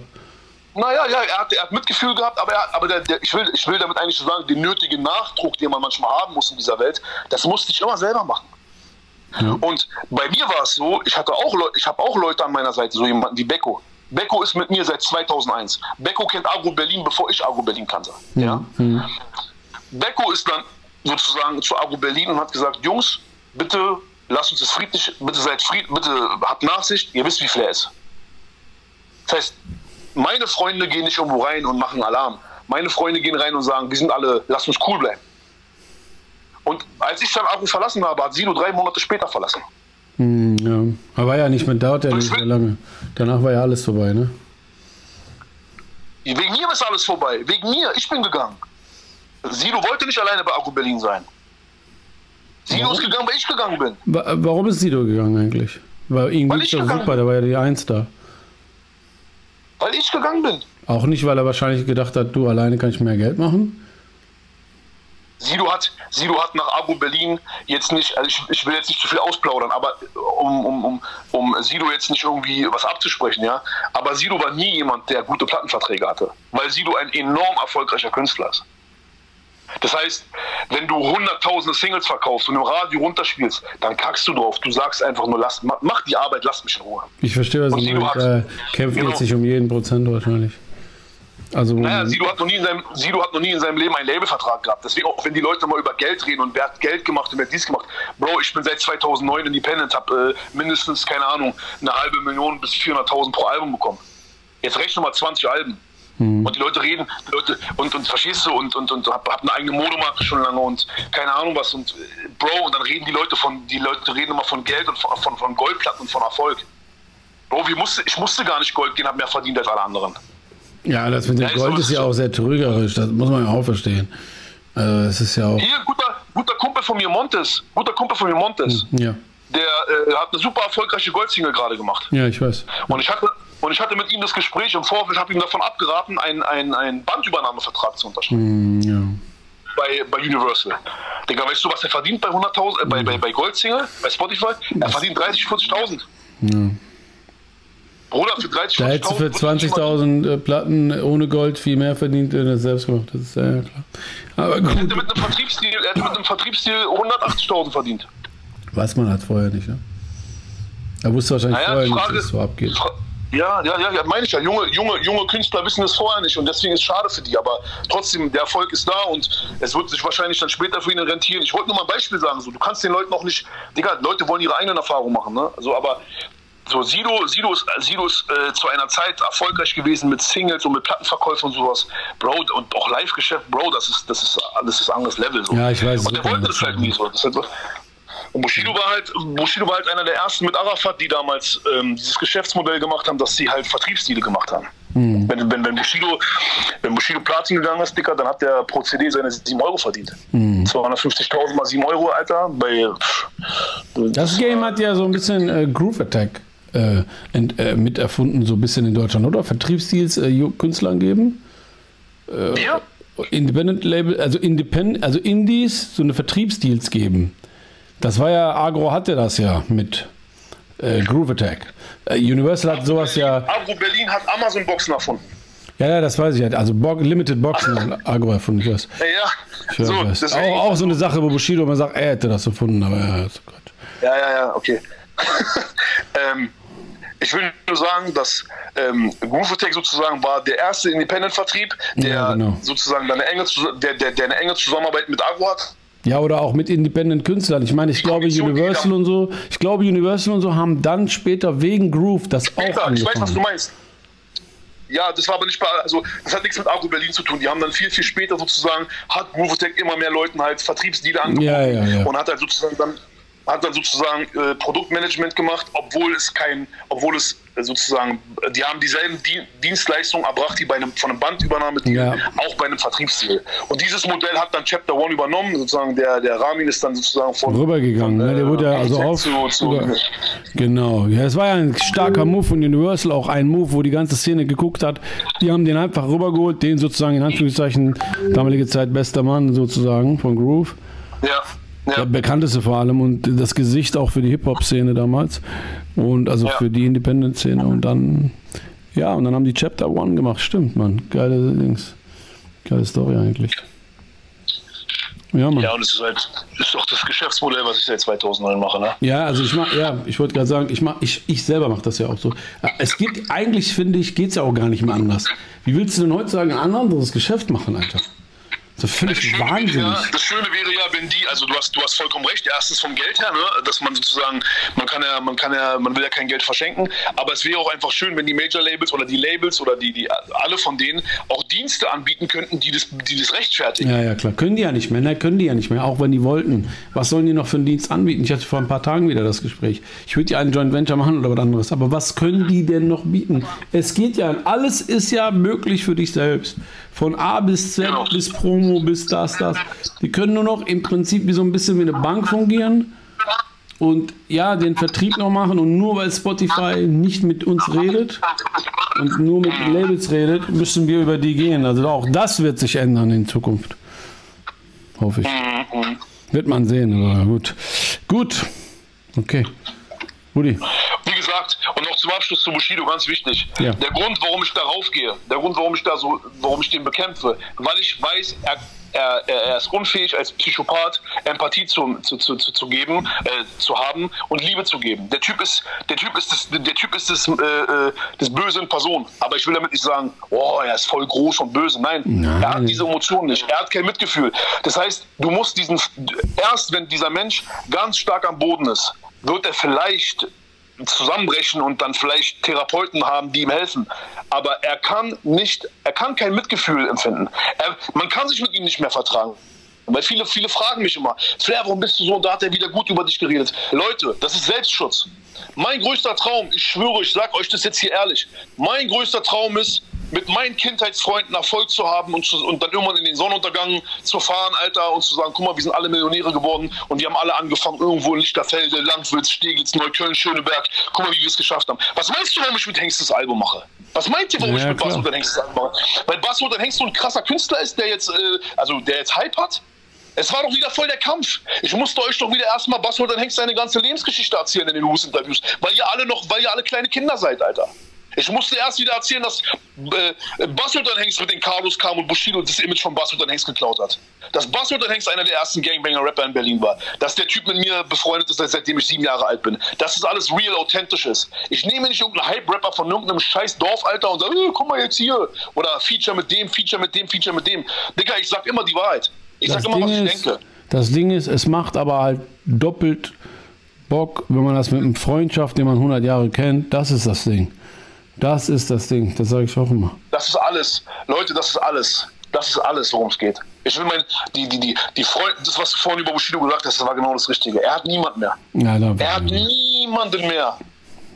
Naja, ja, er hat, er hat Mitgefühl gehabt, aber, er, aber der, der, ich, will, ich will damit eigentlich so sagen, den nötigen Nachdruck, den man manchmal haben muss in dieser Welt, das musste ich immer selber machen. Ja. Und bei mir war es so, ich hatte auch Leute, ich habe auch Leute an meiner Seite, so jemanden wie Becko. Becko ist mit mir seit 2001. Becko kennt Agro Berlin, bevor ich Agro Berlin kannte. Ja. Mhm. Becko ist dann sozusagen zu Agro Berlin und hat gesagt, Jungs, bitte lasst uns das friedlich, bitte seid friedlich, bitte habt Nachsicht, ihr wisst, wie Flair ist. Das heißt, meine Freunde gehen nicht irgendwo rein und machen Alarm. Meine Freunde gehen rein und sagen, wir sind alle, lass uns cool bleiben. Und als ich dann Aachen verlassen habe, hat Silo drei Monate später verlassen. Hm, ja, aber war ja nicht mehr, dauert ja nicht mehr lange. Danach war ja alles vorbei, ne? Wegen mir ist alles vorbei. Wegen mir. Ich bin gegangen. Sido wollte nicht alleine bei Akku Berlin sein. Sido warum? ist gegangen, weil ich gegangen bin. Warum ist Sido gegangen eigentlich? Weil ihm ging doch super, da war ja die Eins da. Weil ich gegangen bin. Auch nicht, weil er wahrscheinlich gedacht hat, du alleine kann ich mehr Geld machen? Sido hat, Sido hat nach Abu Berlin jetzt nicht, also ich, ich will jetzt nicht zu viel ausplaudern, aber um, um, um, um Sido jetzt nicht irgendwie was abzusprechen, ja. Aber Sido war nie jemand, der gute Plattenverträge hatte, weil Sido ein enorm erfolgreicher Künstler ist. Das heißt, wenn du hunderttausende Singles verkaufst und im Radio runterspielst, dann kackst du drauf. Du sagst einfach nur, lass, mach die Arbeit, lass mich in Ruhe. Ich verstehe, was du meinst. Äh, kämpft genau. jetzt nicht um jeden Prozent wahrscheinlich. Also, Naja, Sido hat, noch nie in seinem, Sido hat noch nie in seinem Leben einen Labelvertrag gehabt. Deswegen auch, wenn die Leute mal über Geld reden und wer hat Geld gemacht und wer hat dies gemacht. Bro, ich bin seit 2009 independent, habe äh, mindestens, keine Ahnung, eine halbe Million bis 400.000 pro Album bekommen. Jetzt rechne mal 20 Alben. Und die Leute reden, die Leute, und, und verstehst du, und, und, und hab, hab eine eigene Modemarke schon lange und keine Ahnung was. Und äh, Bro, und dann reden die Leute von, die Leute reden immer von Geld und von, von, von Goldplatten und von Erfolg. Bro, wir musste, ich musste gar nicht Gold gehen, hab mehr verdient als alle anderen. ja, das mit dem Ja, Gold ist ja auch sehr trügerisch, das muss man ja auch verstehen. Also, es ist ja auch. Hier, guter, guter Kumpel von mir, Montes. Guter Kumpel von mir, Montes. Ja, Der äh, hat eine super erfolgreiche Goldsingle gerade gemacht. ja, ich weiß. Und ich hatte, und ich hatte mit ihm das Gespräch im Vorfeld, habe ihm davon abgeraten, einen ein Bandübernahmevertrag zu unterschreiben. Hm, ja. Bei, bei Universal. Digga, weißt du, was er verdient bei 100.000, äh, bei, bei, bei Goldsingle, bei Spotify? Er verdient 30.000, 40.000. ja. Bruder, für 30.000, Da hättest du für 20.000 äh, Platten ohne Gold viel mehr verdient, wenn du das selbst gemacht Das ist ja, klar. Aber Er gut, hätte mit einem Vertriebsdeal, er hätte mit einem Vertriebsdeal 180.000 verdient. weiß man halt vorher nicht, ne? Er wusste wahrscheinlich Naja, vorher nicht, Frage- dass es so abgeht. Fra- Ja, ja, ja, meine ich ja. Junge, junge, junge Künstler wissen es vorher nicht und deswegen ist es schade für die. Aber trotzdem, der Erfolg ist da und es wird sich wahrscheinlich dann später für ihn rentieren. Ich wollte nur mal ein Beispiel sagen. So, du kannst den Leuten auch nicht, Digga, Leute wollen ihre eigenen Erfahrungen machen, ne? So, aber so Sido, Sido ist, Sido ist äh, zu einer Zeit erfolgreich gewesen mit Singles und mit Plattenverkäufen und sowas. Bro, und auch Live-Geschäft, Bro, das ist, das ist, das ist anderes Level. So. Ja, ich weiß, Und der wollte das halt nie so. Das ist halt so. Und Bushido war halt, Bushido war halt einer der ersten mit Arafat, die damals ähm, dieses Geschäftsmodell gemacht haben, dass sie halt Vertriebsstile gemacht haben. Hm. Wenn, wenn, wenn, Bushido, wenn Bushido Platin gegangen ist, Dicker, dann hat der pro CD seine 7 Euro verdient. Hm. 250.000 mal 7 Euro, Alter. Bei, Das Game hat ja so ein bisschen äh, Groove Attack äh, ent, äh, mit erfunden, so ein bisschen in Deutschland, oder? Vertriebsdeals äh, Künstlern geben. ja, Independent Label, also Independent, also Indies, so eine Vertriebsdeals geben. Das war ja, Agro hatte das ja mit äh, Groove Attack. Äh, Universal hat sowas ja, Agro Berlin hat Amazon Boxen erfunden. ja, ja, das weiß ich halt. Also Bo Limited Boxen hat Agro erfunden, ich weiß. Ja, ja. So, weiß. Auch, auch so eine Sache, wo Bushido immer sagt, er hätte das erfunden, aber ja, ist Gott. Ja, ja, ja, okay. ähm, ich will nur sagen, dass ähm, Groovotech sozusagen war der erste Independent-Vertrieb, der Ja, genau. sozusagen eine enge, der, der, der eine enge Zusammenarbeit mit Agro hat. Ja, oder auch mit Independent Künstlern. Ich meine, ich glaube Universal und so, ich glaube Universal und so haben dann später wegen Groove das auch Ja, ich weiß, was du angefangen. meinst. Ja, das war aber nicht bei, also das hat nichts mit Agro Berlin zu tun. Die haben dann viel, viel später sozusagen, hat Groovotech immer mehr Leuten halt Vertriebsdeale angeboten Ja, ja, ja. und hat halt sozusagen dann hat dann sozusagen äh, Produktmanagement gemacht, obwohl es kein, obwohl es sozusagen, äh, die haben dieselben Di Dienstleistungen erbracht, die bei einem von einem Bandübernahme Ja. auch bei einem Vertriebsdeal. Und dieses Modell hat dann Chapter One übernommen, sozusagen der, der Ramin ist dann sozusagen von Rübergegangen, ne? Der wurde ja also auf. zu, zu, über- Genau. Ja, es war ja ein starker Move von Universal, auch ein Move, wo die ganze Szene geguckt hat. Die haben den einfach rübergeholt, den sozusagen in Anführungszeichen damalige Zeit bester Mann sozusagen von Groove. ja, ja. Der bekannteste vor allem und das Gesicht auch für die Hip-Hop-Szene damals und also Ja. für die Independent-Szene und dann, ja, und dann haben die Chapter One gemacht, stimmt, man. Geile Dings. Geile Story eigentlich. Ja, Mann. Ja, Ja, und es ist halt, ist doch das Geschäftsmodell, was ich seit 2009 mache, ne? also ich mach, ja, ich wollte gerade sagen, ich mach, ich, ich selber mache das ja auch so. Ja, Es geht, eigentlich finde ich, geht es ja auch gar nicht mehr anders. Wie willst du denn heutzutage ein anderes Geschäft machen, Alter? Das Schöne wäre wahnsinnig. Ja, das Schöne wäre ja, wenn die, also du hast, du hast vollkommen recht, erstens vom Geld her, ne, dass man sozusagen, man kann ja, man kann ja, man will ja kein Geld verschenken, aber es wäre auch einfach schön, wenn die Major Labels oder die Labels oder die, die alle von denen auch Dienste anbieten könnten, die das, die das rechtfertigen. Ja, ja, klar. Können die ja nicht mehr, ne? Können die ja nicht mehr, auch wenn die wollten. Was sollen die noch für einen Dienst anbieten? Ich hatte vor ein paar Tagen wieder das Gespräch. Ich würde ja einen Joint Venture machen oder was anderes, aber was können die denn noch bieten? Es geht ja, alles ist ja möglich für dich selbst. Von A bis Z, Genau. bis Promo, bis das, das. Die können nur noch im Prinzip wie so ein bisschen wie eine Bank fungieren und ja, den Vertrieb noch machen und nur weil Spotify nicht mit uns redet und nur mit den Labels redet, müssen wir über die gehen. Also auch das wird sich ändern in Zukunft. Hoffe ich. Wird man sehen, aber gut. Gut. Okay. Rudi. Gesagt, und noch zum Abschluss zu Bushido, ganz wichtig. Ja. Der Grund, warum ich darauf gehe, der Grund, warum ich da so, warum ich den bekämpfe, weil ich weiß, er, er, er, er ist unfähig als Psychopath Empathie zu, zu, zu, zu geben, äh, zu haben und Liebe zu geben. Der Typ ist, der Typ ist das, der Typ ist das, äh, äh das Böse in Person. Aber ich will damit nicht sagen, oh, er ist voll groß und böse. Nein, Nein, er hat diese Emotionen nicht. Er hat kein Mitgefühl. Das heißt, du musst diesen, erst wenn dieser Mensch ganz stark am Boden ist, wird er vielleicht zusammenbrechen und dann vielleicht Therapeuten haben, die ihm helfen. Aber er kann nicht, er kann kein Mitgefühl empfinden. Er, man kann sich mit ihm nicht mehr vertragen. Weil viele, viele fragen mich immer, Flair, warum bist du so? Und da hat er wieder gut über dich geredet. Leute, das ist Selbstschutz. Mein größter Traum, ich schwöre, ich sage euch das jetzt hier ehrlich, mein größter Traum ist, mit meinen Kindheitsfreunden Erfolg zu haben und, zu, und dann irgendwann in den Sonnenuntergang zu fahren, Alter, und zu sagen, guck mal, wir sind alle Millionäre geworden und wir haben alle angefangen irgendwo in Lichterfelde, Landwitz, Steglitz, Neukölln, Schöneberg. Guck mal, wie wir es geschafft haben. Was meinst du, warum ich mit Hengst das Album mache? Was meint ihr, warum ja, ich mit Basso dann Hengst das Album mache? Weil Basso dann Hengst so ein krasser Künstler ist, der jetzt, äh, also der jetzt Hype hat? Es war doch wieder voll der Kampf. Ich musste euch doch wieder erstmal Basso dann Hengst seine ganze Lebensgeschichte erzählen in den Hus-Interviews, weil ihr alle noch, weil ihr alle kleine Kinder seid, Alter. Ich musste erst wieder erzählen, dass äh, Bassultan Hengst mit den Carlos kam und Bushido das Image von Bassultan Hengst geklaut hat. Dass Bassultan Hengst einer der ersten Gangbanger-Rapper in Berlin war. Dass der Typ mit mir befreundet ist, seitdem ich sieben Jahre alt bin. Dass das alles real, authentisch ist. Ich nehme nicht irgendeinen Hype-Rapper von irgendeinem scheiß Dorfalter und sage, oh, guck mal jetzt hier. Oder Feature mit dem, Feature mit dem, Feature mit dem. Digga, ich sag immer die Wahrheit. Ich das sag immer, Ding was ich ist, denke. Das Ding ist, es macht aber halt doppelt Bock, wenn man das mit einem Freundschaft, den man 100 Jahre kennt, das ist das Ding. Das ist das Ding, das sage ich auch immer. Das ist alles. Leute, das ist alles. Das ist alles, worum es geht. Ich will mein, die, die, die, die Freunde, das, was du vorhin über Bushido gesagt hast, das war genau das Richtige. Er hat niemand mehr. Ja, er hat niemanden mehr.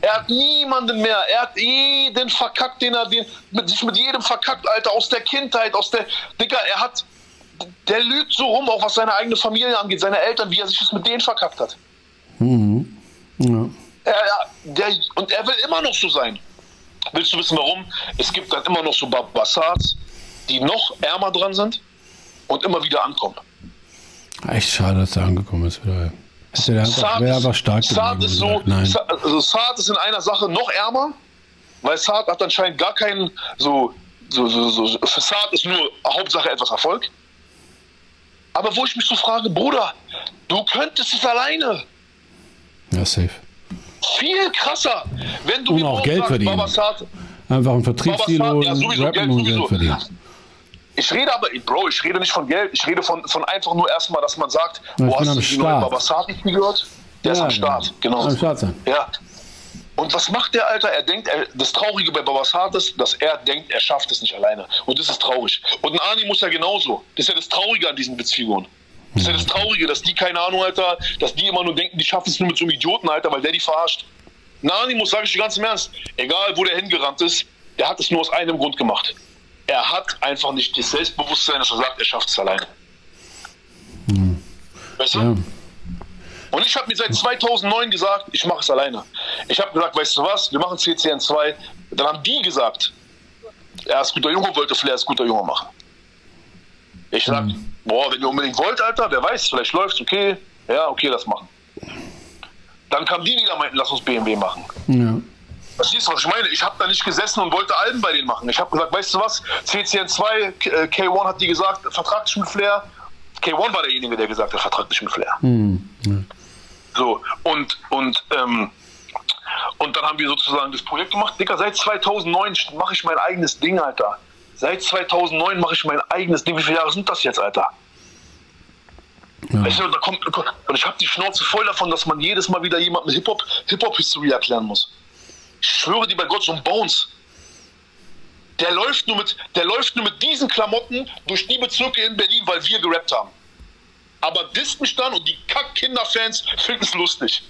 Er hat niemanden mehr. Er hat jeden verkackt, den er den, mit, sich mit jedem verkackt, Alter, aus der Kindheit, aus der. Digga, er hat. Der lügt so rum, auch was seine eigene Familie angeht, seine Eltern, wie er sich das mit denen verkackt hat. Mhm. Ja. Er, der, und er will immer noch so sein. Willst du wissen, warum? Es gibt dann immer noch so Bassards, die noch ärmer dran sind und immer wieder ankommen. Echt schade, dass er angekommen ist. Wieder. Wäre einfach, wär einfach stark Saad ist so, Nein. Also Saad ist in einer Sache noch ärmer, weil Saad hat anscheinend gar keinen so, so, so, so für Saad ist nur Hauptsache etwas Erfolg. Aber wo ich mich so frage, Bruder, du könntest es alleine. Ja, safe. Viel krasser. Wenn du und auch Geld sagst, verdienen. Babasat, Einfach ein Vertriebsdeal ja, sowieso, Geld, und Geld verdienen. Ich rede aber, Bro, ich rede nicht von Geld. Ich rede von, von einfach nur erstmal, dass man sagt, wo hast du die neue Babasat nicht gehört? Der ja, ist am Start. Genau. Am Start sein. Ja. Und was macht der Alter? Er denkt, er, das Traurige bei Babasat ist, dass er denkt, er schafft es nicht alleine. Und das ist traurig. Und ein Ani muss ja genauso. Das ist ja das Traurige an diesen Beziehungen. Das ist ja das Traurige, dass die, keine Ahnung, Alter, dass die immer nur denken, die schaffen es nur mit so einem Idioten, Alter, weil der die verarscht. Nani muss, sage ich dir ganz im Ernst, egal wo der hingerannt ist, der hat es nur aus einem Grund gemacht. Er hat einfach nicht das Selbstbewusstsein, dass er sagt, er schafft es alleine. Hm. Weißt du? Ja. Und ich habe mir seit 2009 gesagt, ich mache es alleine. Ich habe gesagt, weißt du was, wir machen CCN 2. Dann haben die gesagt, er ist guter Junge, wollte Flair ist guter Junge machen. Ich sag, mhm. Boah, wenn ihr unbedingt wollt, Alter, wer weiß, vielleicht läuft's, okay. Ja, okay, lass machen. Dann kamen die wieder meinten, lass uns BMW machen. Ja. Verstehst du, was ich meine? Ich habe da nicht gesessen und wollte Alben bei denen machen. Ich habe gesagt, weißt du was, CCN2, K1 hat die gesagt, vertrag dich mit Flair. K1 war derjenige, der gesagt hat, vertrag dich mit Flair. Mhm. So, und, und, ähm, und dann haben wir sozusagen das Projekt gemacht. Dicker, seit 2009 mache ich mein eigenes Ding, Alter. Seit 2009 mache ich mein eigenes Ding. Wie viele Jahre sind das jetzt, Alter? Ja. Weißt du, da kommt, und ich habe die Schnauze voll davon, dass man jedes Mal wieder jemandem Hip-Hop Hip History erklären muss. Ich schwöre dir bei Gott, so ein Bones. Der läuft, nur mit, der läuft nur mit diesen Klamotten durch die Bezirke in Berlin, weil wir gerappt haben. Aber disst mich dann und die Kack-Kinderfans finden es lustig.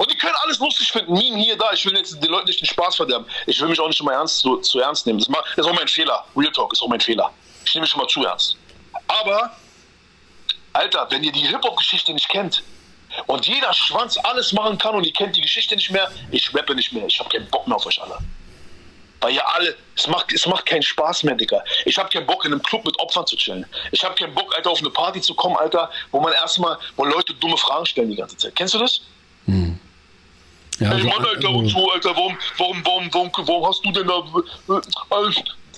Und die können alles lustig finden. Meme hier, da. Ich will jetzt den Leuten nicht den Spaß verderben. Ich will mich auch nicht immer ernst, zu, zu ernst nehmen. Das ist auch mein Fehler. Real Talk ist auch mein Fehler. Ich nehme mich immer zu ernst. Aber Alter, wenn ihr die Hip-Hop-Geschichte nicht kennt und jeder Schwanz alles machen kann und ihr kennt die Geschichte nicht mehr, ich rappe nicht mehr. Ich habe keinen Bock mehr auf euch alle. Weil ihr alle, es macht, es macht keinen Spaß mehr, Digga. Ich habe keinen Bock, in einem Club mit Opfern zu chillen. Ich habe keinen Bock, Alter, auf eine Party zu kommen, Alter, wo man erstmal, wo Leute dumme Fragen stellen die ganze Zeit. Kennst du das? Hm. Ja, Ey, Mann, Alter, und so, Alter, warum, warum, warum, warum, warum hast du denn da, äh,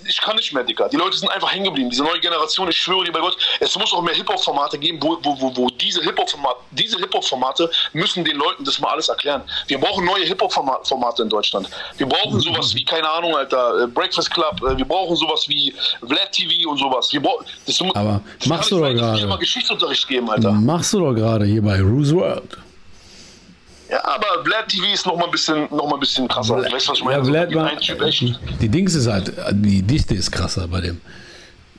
ich kann nicht mehr, Digga. Die Leute sind einfach hängen geblieben. Diese neue Generation, ich schwöre dir bei Gott, es muss auch mehr Hip-Hop-Formate geben, wo, wo, wo, wo diese Hip-Hop-Formate, diese Hip-Hop-Formate müssen den Leuten das mal alles erklären. Wir brauchen neue Hip-Hop-Formate in Deutschland. Wir brauchen sowas wie, keine Ahnung, Alter, äh, Breakfast Club, äh, wir brauchen sowas wie Vlad TV und sowas. Wir brauchen, das, Aber machst du doch gerade. mal Geschichtsunterricht geben, Alter. Machst du doch gerade hier bei Roose World. Ja, aber Vlad TV ist noch mal ein bisschen, noch mal ein bisschen krasser. Vlad, weißt du, was ich meine? Ja, Vlad war, die Dings ist halt, die Dichte ist krasser bei dem.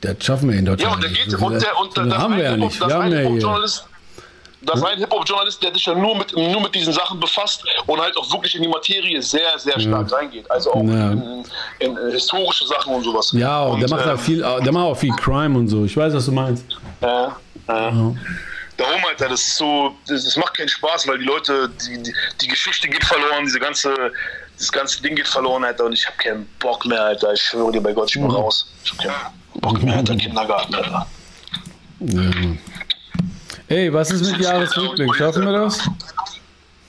Das schaffen wir in Deutschland. Ja, und der geht, so und der, und das haben wir ja nicht. Wir haben ja hier. Das ist ein Hip-Hop-Journalist, der sich ja nur mit, nur mit diesen Sachen befasst und halt auch wirklich in die Materie sehr, sehr stark ja. reingeht. Also auch ja. in, in, in, historische Sachen und sowas. Ja, und, der macht ähm, viel, der macht auch viel Crime und so. Ich weiß, was du meinst. Ja, ja. ja darum, Alter, das ist so, das, das, macht keinen Spaß, weil die Leute, die, die, die, Geschichte geht verloren, diese ganze, das ganze Ding geht verloren, Alter, und ich hab keinen Bock mehr, Alter. Ich schwöre dir bei Gott, ich bin mhm. raus. Ich hab keinen Bock mehr, Alter, Kindergarten, Alter. Ja. Ey, was ist mit Jahresrückblick? Schaffen wir das?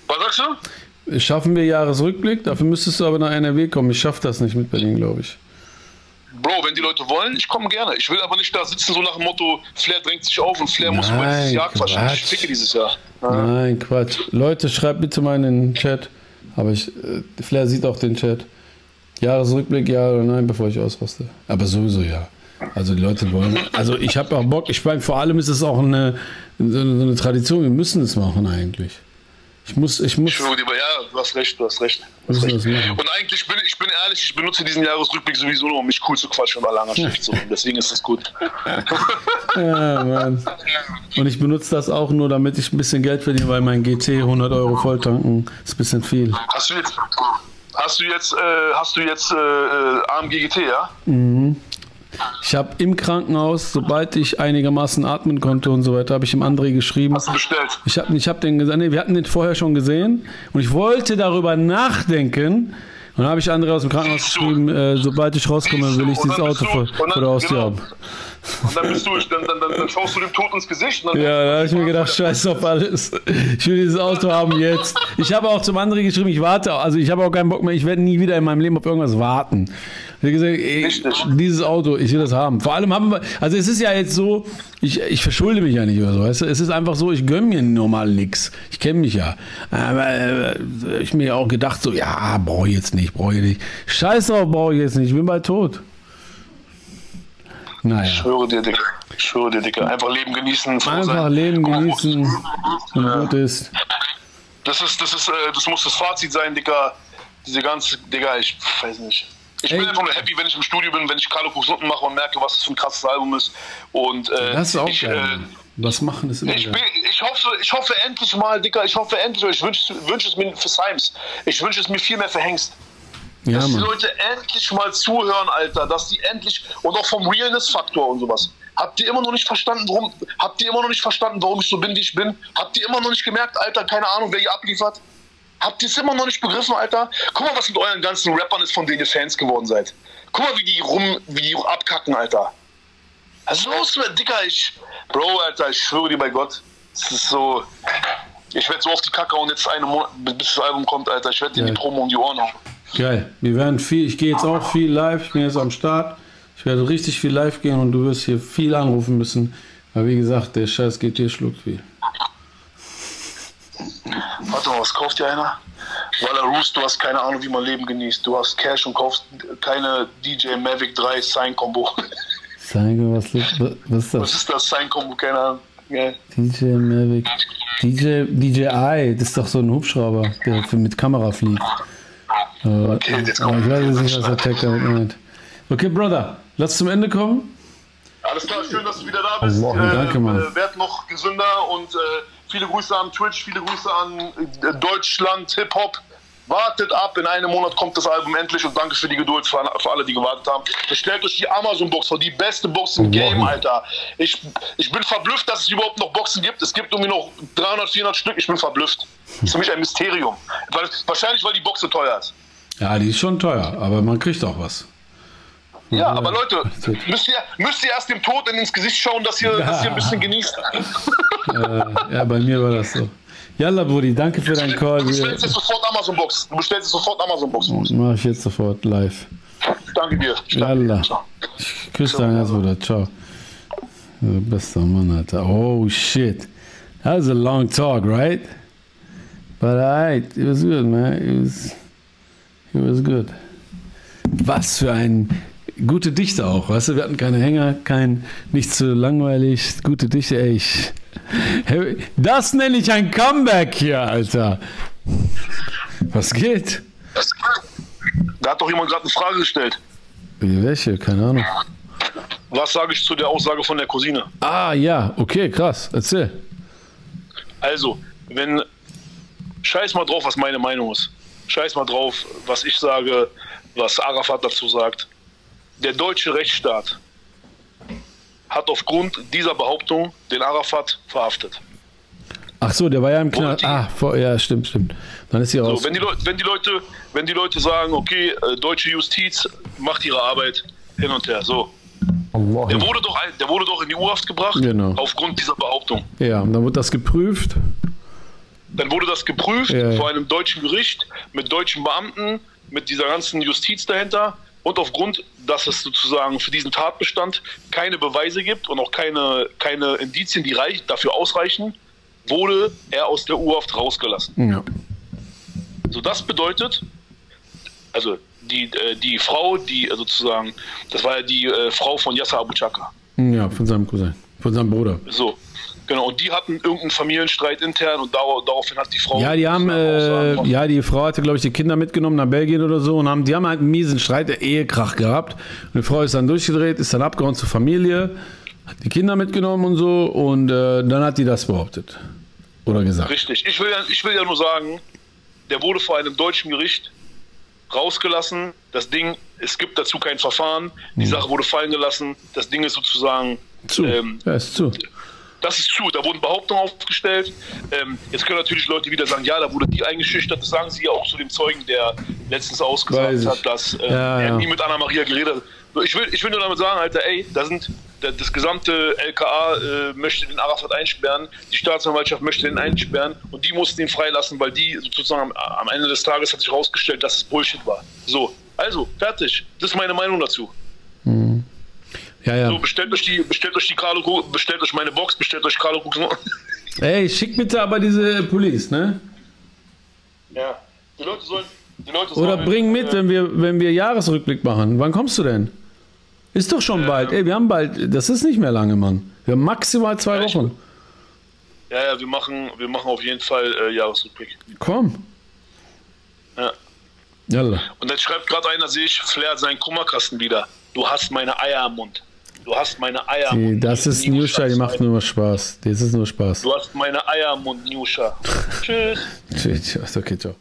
Was sagst du? Schaffen wir Jahresrückblick? Dafür müsstest du aber nach NRW kommen. Ich schaff das nicht mit Berlin, glaube ich. Bro, wenn die Leute wollen, ich komme gerne. Ich will aber nicht da sitzen, so nach dem Motto, Flair drängt sich auf und Flair Nein, muss über dieses Jahr quatschen. Ich ficke dieses Jahr. Ja. Nein, Quatsch. Leute, schreibt bitte mal in den Chat. Aber ich, äh, Flair sieht auch den Chat. Jahresrückblick, ja oder nein, bevor ich ausraste. Aber sowieso ja. Also die Leute wollen. Also ich habe auch Bock. Ich meine, vor allem ist es auch eine, so eine Tradition. Wir müssen es machen eigentlich. Ich muss, ich muss. Ich schwöre dir, ja, du hast recht, du hast recht. Du hast recht. Und eigentlich bin ich bin ehrlich, ich benutze diesen Jahresrückblick sowieso nur, um mich cool zu quatschen und alle anderen schlecht zu machen. Deswegen ist das gut. ja, Mann. Und ich benutze das auch nur, damit ich ein bisschen Geld verdiene, weil mein GT 100 Euro volltanken ist ein bisschen viel. Hast du jetzt, hast du jetzt, äh, hast du jetzt äh, äh AMG GT, ja? Mhm. Ich habe im Krankenhaus, sobald ich einigermaßen atmen konnte und so weiter, habe ich ihm André geschrieben. Hast du bestellt? Ich habe ich hab den gesagt, nee, wir hatten den vorher schon gesehen und ich wollte darüber nachdenken. Und dann habe ich André aus dem Krankenhaus geschrieben, äh, sobald ich rauskomme, will ich dieses Auto vor, vor der Haustür genau. haben. Und dann bist du, dann, dann, dann, dann schaust du dem Tod ins Gesicht. ja, da habe ich mir gedacht, scheiß auf alles. Ich will dieses Auto haben jetzt. Ich habe auch zum André geschrieben, ich warte, also ich habe auch keinen Bock mehr, ich werde nie wieder in meinem Leben auf irgendwas warten. Ich gesagt, ey, dieses Auto, ich will das haben. Vor allem haben wir, also es ist ja jetzt so, ich, ich verschulde mich ja nicht oder so, weißt du? Es ist einfach so, ich gönne mir normal nichts. Ich kenne mich ja. Aber äh, ich mir auch gedacht, so, ja, brauche ich jetzt nicht, brauche ich nicht. Scheiß drauf, brauche ich jetzt nicht, ich bin bald tot. Naja. Ich schwöre dir, Digga. Ich schwöre dir, Digga. Einfach Leben genießen. Einfach sein. Leben genießen und ja. gut ist. Das ist, das ist, äh, das muss das Fazit sein, Digga. Diese ganze, Digga, ich weiß nicht. Ich Ey. bin einfach nur happy, wenn ich im Studio bin, wenn ich Carlo Kusunden mache und merke, was das für ein krasses Album ist. Und, äh, das ist auch ich, geil. Äh, was machen ist immer ich, bin, ich, hoffe, ich hoffe endlich mal, Dicker, ich hoffe endlich, ich wünsche wünsch es mir für Simes. Ich wünsche es mir viel mehr für Hengst. Ja, dass die Leute endlich mal zuhören, Alter, dass die endlich und auch vom Realness-Faktor und sowas. Habt ihr immer noch nicht verstanden, warum? Habt ihr immer noch nicht verstanden, warum ich so bin, wie ich bin? Habt ihr immer noch nicht gemerkt, Alter, keine Ahnung, wer ihr abliefert? Habt ihr es immer noch nicht begriffen, Alter? Guck mal, was mit euren ganzen Rappern ist, von denen ihr Fans geworden seid. Guck mal, wie die rum, wie die abkacken, Alter. Was ist los, Dicker? Ich, Bro, Alter, ich schwöre dir bei Gott. Es ist so. Ich werde so auf die Kacke und jetzt eine Monat, bis das Album kommt, Alter. Ich werde dir die Promo um die Ohren hauen. Geil. Wir werden viel, ich gehe jetzt auch viel live, ich bin jetzt am Start. Ich werde richtig viel live gehen und du wirst hier viel anrufen müssen. Aber wie gesagt, der scheiß GT schluckt viel. Mal, was kauft dir einer? Walla Roos, du hast keine Ahnung, wie man Leben genießt. Du hast Cash und kaufst keine DJ Mavic 3 Sign Combo. Sign was, was ist das? Was ist das Sign Combo? Keine Ahnung. Ja. DJ Mavic. DJ, DJI, das ist doch so ein Hubschrauber, der mit Kamera fliegt. Okay, jetzt kommt. Ich weiß nicht, was der Tag damit meint. Okay, Brother, lass zum Ende kommen. Alles klar, schön, dass du wieder da bist. Allah, äh, danke, Mann. Äh, werd noch gesünder und äh, viele Grüße an Twitch, viele Grüße an äh, Deutschland, Hip-Hop. Wartet ab, in einem Monat kommt das Album endlich und danke für die Geduld für, für alle, die gewartet haben. Bestellt euch die Amazon-Box vor, die beste Box im Game, Alter. Ich, ich bin verblüfft, dass es überhaupt noch Boxen gibt. Es gibt irgendwie noch 300, 400 Stück. Ich bin verblüfft. Das ist für mich ein Mysterium. Weil, wahrscheinlich, weil die Box so teuer ist. Ja, die ist schon teuer, aber man kriegt auch was. Ja, aber Leute, müsst ihr, müsst ihr erst dem Tod ins Gesicht schauen, dass ihr, dass ihr ein bisschen genießt. äh, ja, bei mir war das so. Jalla, Brudi, danke für deinen Call. Du bestellst jetzt sofort Amazon-Box. Du bestellst jetzt sofort Amazon-Box. Mach ich jetzt sofort live. Danke dir. Ich danke Yalla. dir. Ciao. Ich küsse dein Herz, Bruder. Ciao. Du bester Mann, Alter. Oh, shit. That was a long talk, right? But alright, it was good, man. It was, it was good. Was für ein gute Dichte auch, weißt du? Wir hatten keine Hänger, kein, nicht zu langweilig, gute Dichte, ey. Ich, das nenne ich ein Comeback hier, Alter. Was geht? Da hat doch jemand gerade eine Frage gestellt. Welche? Keine Ahnung. Was sage ich zu der Aussage von der Cousine? Ah, ja, okay, krass. Erzähl. Also, wenn. Scheiß mal drauf, was meine Meinung ist. Scheiß mal drauf, was ich sage, was Arafat dazu sagt. Der deutsche Rechtsstaat hat aufgrund dieser Behauptung den Arafat verhaftet. Ach so, der war ja im Knast. Ah, vor, ja, stimmt, stimmt. Dann ist sie raus. So, wenn, die Leute, wenn, die Leute, wenn die Leute sagen, okay, äh, deutsche Justiz macht ihre Arbeit hin und her, so. Der wurde doch, der wurde doch in die U-Haft gebracht, Genau. aufgrund dieser Behauptung. ja, und dann wird das geprüft. Dann wurde das geprüft Ja, ja. vor einem deutschen Gericht mit deutschen Beamten, mit dieser ganzen Justiz dahinter. Und aufgrund, dass es sozusagen für diesen Tatbestand keine Beweise gibt und auch keine, keine Indizien, die reich, dafür ausreichen, wurde er aus der U-Haft rausgelassen. Ja. So, das bedeutet, also die, äh, die Frau, die äh, sozusagen, das war ja die äh, Frau von Yasser Abu Chaka. Ja, von seinem Cousin. Von seinem Bruder. So, genau. Und die hatten irgendeinen Familienstreit intern und darauf, daraufhin hat die Frau. Ja, die haben, äh, ja, die Frau hatte, glaube ich, die Kinder mitgenommen nach Belgien oder so und haben, die haben halt einen miesen Streit, der Ehekrach gehabt. Und die Frau ist dann durchgedreht, ist dann abgehauen zur Familie, hat die Kinder mitgenommen und so und äh, dann hat die das behauptet. Oder gesagt. Richtig. Ich will, ja, ich will ja nur sagen, der wurde vor einem deutschen Gericht rausgelassen. Das Ding, es gibt dazu kein Verfahren. Die Sache wurde fallen gelassen. Das Ding ist sozusagen. Zu. Ähm, ja, ist zu. Das ist zu. Da wurden Behauptungen aufgestellt. Ähm, jetzt können natürlich Leute wieder sagen, ja, da wurde die eingeschüchtert. Das sagen sie ja auch zu dem Zeugen, der letztens ausgesagt hat, dass äh, Ja, er ja. nie mit Anna-Maria geredet hat. Ich will, ich will nur damit sagen, Alter, ey, da sind da- das gesamte LKA äh, möchte den Arafat einsperren, die Staatsanwaltschaft möchte den einsperren und die mussten ihn freilassen, weil die sozusagen am, am Ende des Tages hat sich herausgestellt, dass es Bullshit war. So, also, fertig. Das ist meine Meinung dazu. Ja, ja. So, bestellt euch die, bestellt euch die Carlo, bestellt euch meine Box, bestellt euch Carlo Ey, schick bitte aber diese Police, ne? Ja. Die Leute sollen. Die Leute Oder sollen, bring mit, äh, wenn wir, wenn wir Jahresrückblick machen. Wann kommst du denn? Ist doch schon bald. Ey, wir haben bald, das ist nicht mehr lange, Mann. Wir haben maximal zwei Ja, ich- Wochen. Ja, ja, wir machen, wir machen auf jeden Fall äh, Jahresrückblick. Komm. Ja. Jalla. Und jetzt schreibt gerade einer, sehe ich, Flair seinen Kummerkasten wieder. Du hast meine Eier am Mund. Du hast meine Eier Mund. das ist Newsha, die macht Du nur Spaß. Das ist nur Spaß. hast meine Eier am Mund, Newsha. Tschüss. Tschüss. Okay, ciao.